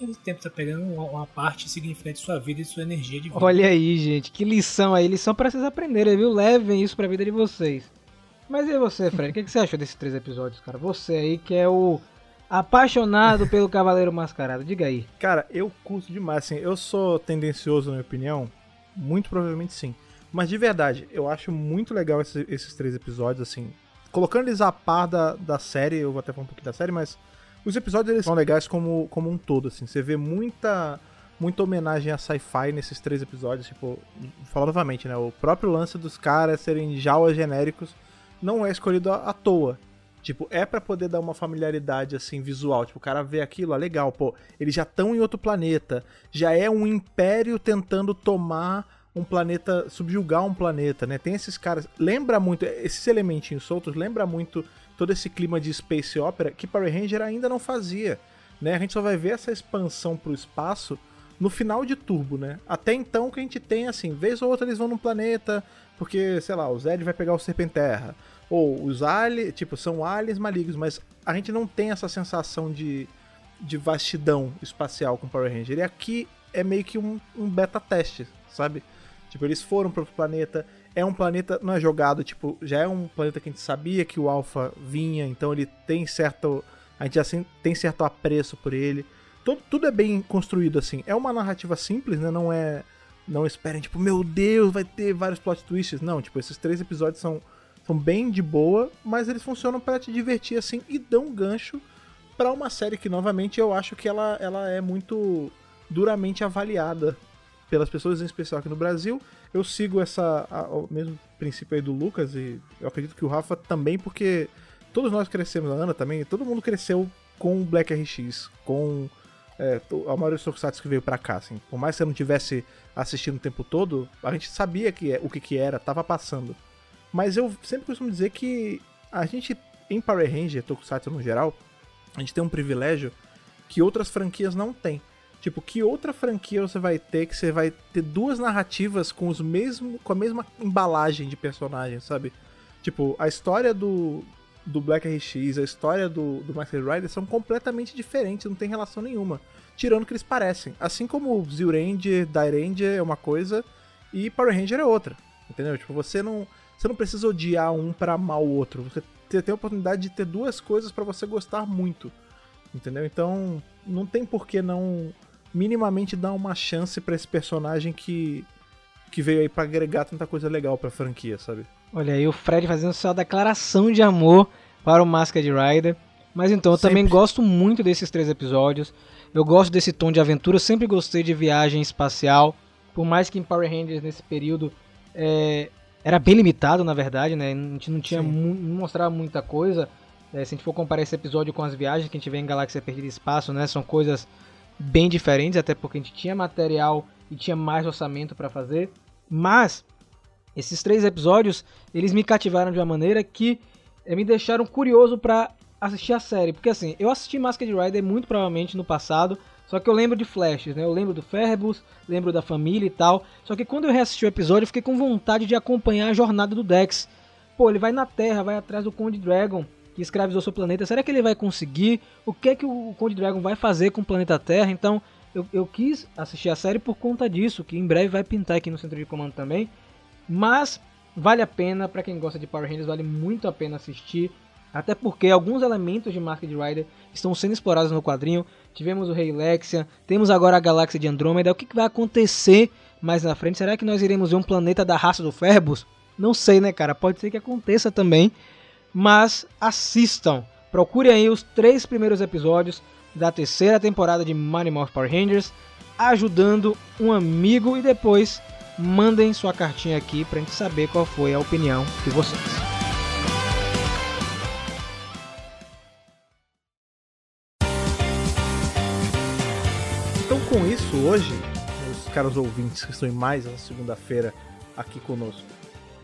é de tempo, tá perdendo uma, parte significante de sua vida e sua energia de vida. Olha aí, gente, que lição aí, lição para vocês aprenderem, viu? Levem isso pra vida de vocês. Mas e você, Fred? o que, que você achou desses três episódios, cara? Você aí que é o apaixonado pelo Cavaleiro Mascarado. Diga aí. Cara, eu curto demais, assim, eu sou tendencioso na minha opinião? Muito provavelmente sim. Mas de verdade, eu acho muito legal esse- esses três episódios, assim. Colocando eles a par da, da série, eu vou até falar um pouquinho da série, mas os episódios eles são legais como, como um todo, assim. Você vê muita, muita homenagem a sci-fi nesses três episódios, tipo, falar novamente, né? O próprio lance dos caras serem jaulas genéricos não é escolhido à, toa. Tipo, é pra poder dar uma familiaridade, assim, visual. Tipo, o cara vê aquilo, ah, legal, pô, eles já estão em outro planeta. Já é um império tentando tomar um planeta, subjugar um planeta, né? Tem esses caras. Lembra muito, esses elementinhos soltos, lembra muito todo esse clima de space opera que Power Ranger ainda não fazia, né? A gente só vai ver essa expansão pro espaço no final de Turbo, né? Até então que a gente tem, assim, vez ou outra eles vão num planeta, porque, sei lá, o Zed vai pegar o Serpenterra. Ou os aliens, tipo, são aliens malignos, mas a gente não tem essa sensação de, de vastidão espacial com Power Ranger. E aqui é meio que um, um beta teste, sabe? Tipo, eles foram para outro planeta. É um planeta, não é jogado, tipo, já é um planeta que a gente sabia que o Alpha vinha, então ele tem certo. A gente já tem certo apreço por ele. Tudo, tudo é bem construído, assim. É uma narrativa simples, né? Não é. Não esperem, tipo, meu Deus, vai ter vários plot twists. Não, tipo, esses três episódios são, são bem de boa, mas eles funcionam para te divertir, assim, e dão gancho para uma série que, novamente, eu acho que ela, ela é muito duramente avaliada pelas pessoas, em especial aqui no Brasil. Eu sigo essa a- o mesmo princípio aí do Lucas e eu acredito que o Rafa também, porque todos nós crescemos, a Ana também, todo mundo cresceu com o Black RX, com é, a maioria dos tokusatsu que veio pra cá, assim. Por mais que você não tivesse assistindo o tempo todo, a gente sabia que é, o que que era, tava passando. Mas eu sempre costumo dizer que a gente, em Power Ranger, Tokusatsu no geral, a gente tem um privilégio que outras franquias não têm. Tipo, que outra franquia você vai ter que você vai ter duas narrativas com os mesmo, com a mesma embalagem de personagem, sabe? Tipo, a história do, do Black RX, a história do, do Master Rider são completamente diferentes, não tem relação nenhuma. Tirando que eles parecem. Assim como o Zio Ranger, Dai Ranger é uma coisa e Power Ranger é outra. Entendeu? Tipo, você não, você não precisa odiar um pra amar o outro. Você te- tem a oportunidade de ter duas coisas pra você gostar muito. Entendeu? Então, não tem por que não minimamente dar uma chance pra esse personagem que que veio aí pra agregar tanta coisa legal pra franquia, sabe? Olha aí o Fred fazendo sua declaração de amor para o Masked Rider. Mas então, eu também Sempre. gosto muito desses três episódios. Eu gosto desse tom de aventura, eu sempre gostei de viagem espacial. Por mais que em Power Rangers nesse período é, era bem limitado, na verdade, né? A gente não tinha mu- não mostrava muita coisa. É, se a gente for comparar esse episódio com as viagens que a gente vê em Galáxia Perdida e Espaço, né? São coisas bem diferentes, até porque a gente tinha material e tinha mais orçamento para fazer. Mas esses três episódios, eles me cativaram de uma maneira que eh, me deixaram curioso pra assistir a série. Porque assim, eu assisti Masked Rider muito provavelmente no passado, só que eu lembro de flashes, né? Eu lembro do Ferbus, lembro da família e tal. Só que quando eu reassisti o episódio, eu fiquei com vontade de acompanhar a jornada do Dex. Pô, ele vai na Terra, vai atrás do Conde Dragon, que escravizou seu planeta. Será que ele vai conseguir? O que é que o Conde Dragon vai fazer com o planeta Terra? Então, eu, eu quis assistir a série por conta disso, que em breve vai pintar aqui no centro de comando também. Mas vale a pena, pra quem gosta de Power Rangers, vale muito a pena assistir. Até porque alguns elementos de Masked Rider estão sendo explorados no quadrinho. Tivemos o Rei Lexian, temos agora a Galáxia de Andrômeda. O que vai acontecer mais na frente? Será que nós iremos ver um planeta da raça do Ferbus? Não sei, né, cara? Pode ser que aconteça também. Mas assistam. Procurem aí os três primeiros episódios da terceira temporada de Mighty Morph Power Rangers, ajudando um amigo e depois mandem sua cartinha aqui pra gente saber qual foi a opinião de vocês. Então, com isso, hoje, os caros ouvintes que estão em mais essa segunda-feira aqui conosco,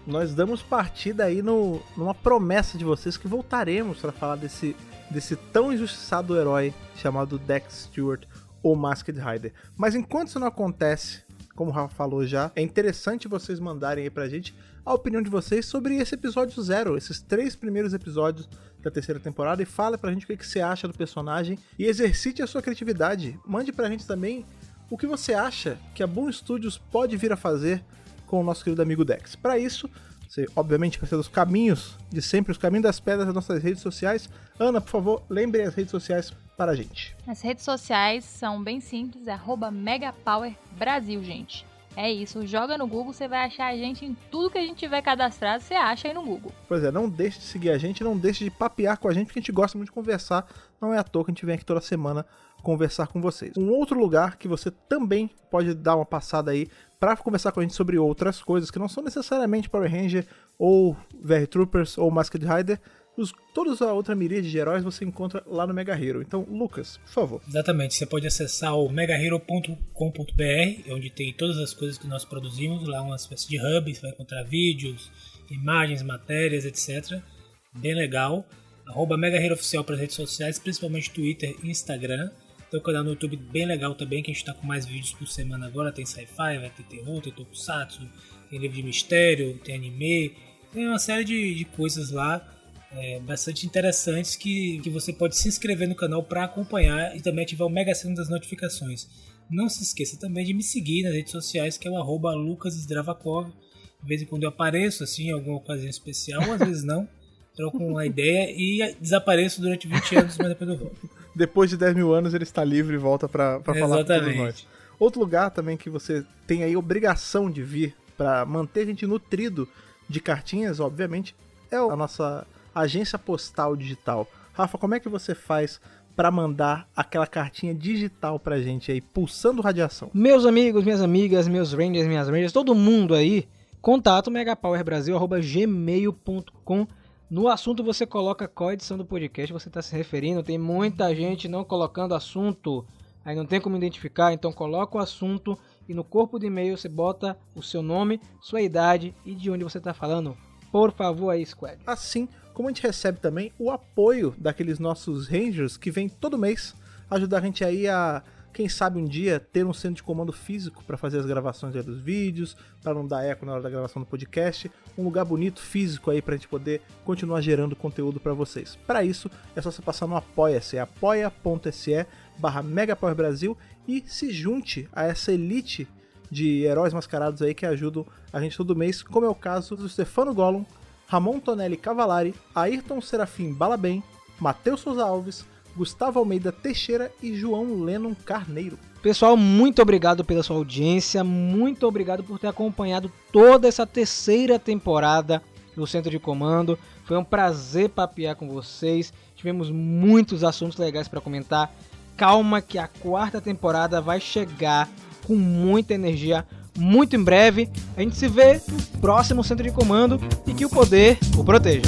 nós damos partida aí no, numa promessa de vocês que voltaremos para falar desse, desse tão injustiçado herói chamado Dex Stewart ou Masked Rider. Mas enquanto isso não acontece, como o Rafa falou já, é interessante vocês mandarem aí pra gente a opinião de vocês sobre esse episódio zero, esses três primeiros episódios da terceira temporada e fala pra gente o que, que você acha do personagem e exercite a sua criatividade. Mande pra gente também o que você acha que a Boom Studios pode vir a fazer com o nosso querido amigo Dex. Para isso, Você, obviamente, vai ser dos caminhos de sempre, os caminhos das pedras das nossas redes sociais. Ana, por favor, lembre as redes sociais para a gente. As redes sociais são bem simples, é arroba Megapower Brasil, gente. É isso, joga no Google, você vai achar a gente em tudo que a gente tiver cadastrado, você acha aí no Google. Pois é, não deixe de seguir a gente, não deixe de papear com a gente, porque a gente gosta muito de conversar. Não é à toa que a gente vem aqui toda semana conversar com vocês. Um outro lugar que você também pode dar uma passada aí para conversar com a gente sobre outras coisas que não são necessariamente Power Ranger ou VR Troopers ou Masked Rider, os, toda a outra miríade de heróis você encontra lá no Mega Hero. Então, Lucas, por favor. Exatamente, você pode acessar o megahero.com.br, onde tem todas as coisas que nós produzimos, lá uma espécie de hub, você vai encontrar vídeos, imagens, matérias, etc. Bem legal. Arroba Mega Hero Oficial para as redes sociais, principalmente Twitter e Instagram. Tem um canal no YouTube bem legal também, que a gente está com mais vídeos por semana agora. Tem sci-fi, vai ter terror, tem tokusatsu, tem livro de mistério, tem anime, tem uma série de, de coisas lá é, bastante interessantes que, que você pode se inscrever no canal para acompanhar e também ativar o mega sino das notificações. Não se esqueça também de me seguir nas redes sociais, que é o arroba lucasdravakov. De vez em quando eu apareço, assim, em alguma ocasião especial, às vezes não. Troco uma ideia e desapareço durante 20 anos, mas depois eu volto. Depois de 10 mil anos ele está livre e volta para falar com todos nós. Outro lugar também que você tem aí obrigação de vir para manter a gente nutrido de cartinhas, obviamente, é a nossa agência postal digital. Rafa, como é que você faz para mandar aquela cartinha digital pra gente aí, pulsando radiação? Meus amigos, minhas amigas, meus rangers, minhas rangers, todo mundo aí, contato megapowerbrasil.gmail.com no assunto você coloca qual edição do podcast você está se referindo. Tem muita gente não colocando assunto, aí não tem como identificar, então coloca o assunto e no corpo do e-mail você bota o seu nome, sua idade e de onde você está falando. Por favor aí, Squad. Assim como a gente recebe também o apoio daqueles nossos Rangers que vem todo mês ajudar a gente aí a, quem sabe um dia, ter um centro de comando físico para fazer as gravações dos vídeos, para não dar eco na hora da gravação do podcast, um lugar bonito físico aí para a gente poder continuar gerando conteúdo para vocês. Para isso, é só você passar no apoia-se, apoia.se barra e se junte a essa elite de heróis mascarados aí que ajudam a gente todo mês, como é o caso do Stefano Gollum, Ramon Tonelli Cavalari, Ayrton Serafim Balabem, Matheus Souza Alves, Gustavo Almeida Teixeira e João Lennon Carneiro. Pessoal, muito obrigado pela sua audiência, muito obrigado por ter acompanhado toda essa terceira temporada do Centro de Comando. Foi um prazer papear com vocês. Tivemos muitos assuntos legais para comentar. Calma que a quarta temporada vai chegar com muita energia, muito em breve. A gente se vê no próximo centro de comando e que o poder o proteja.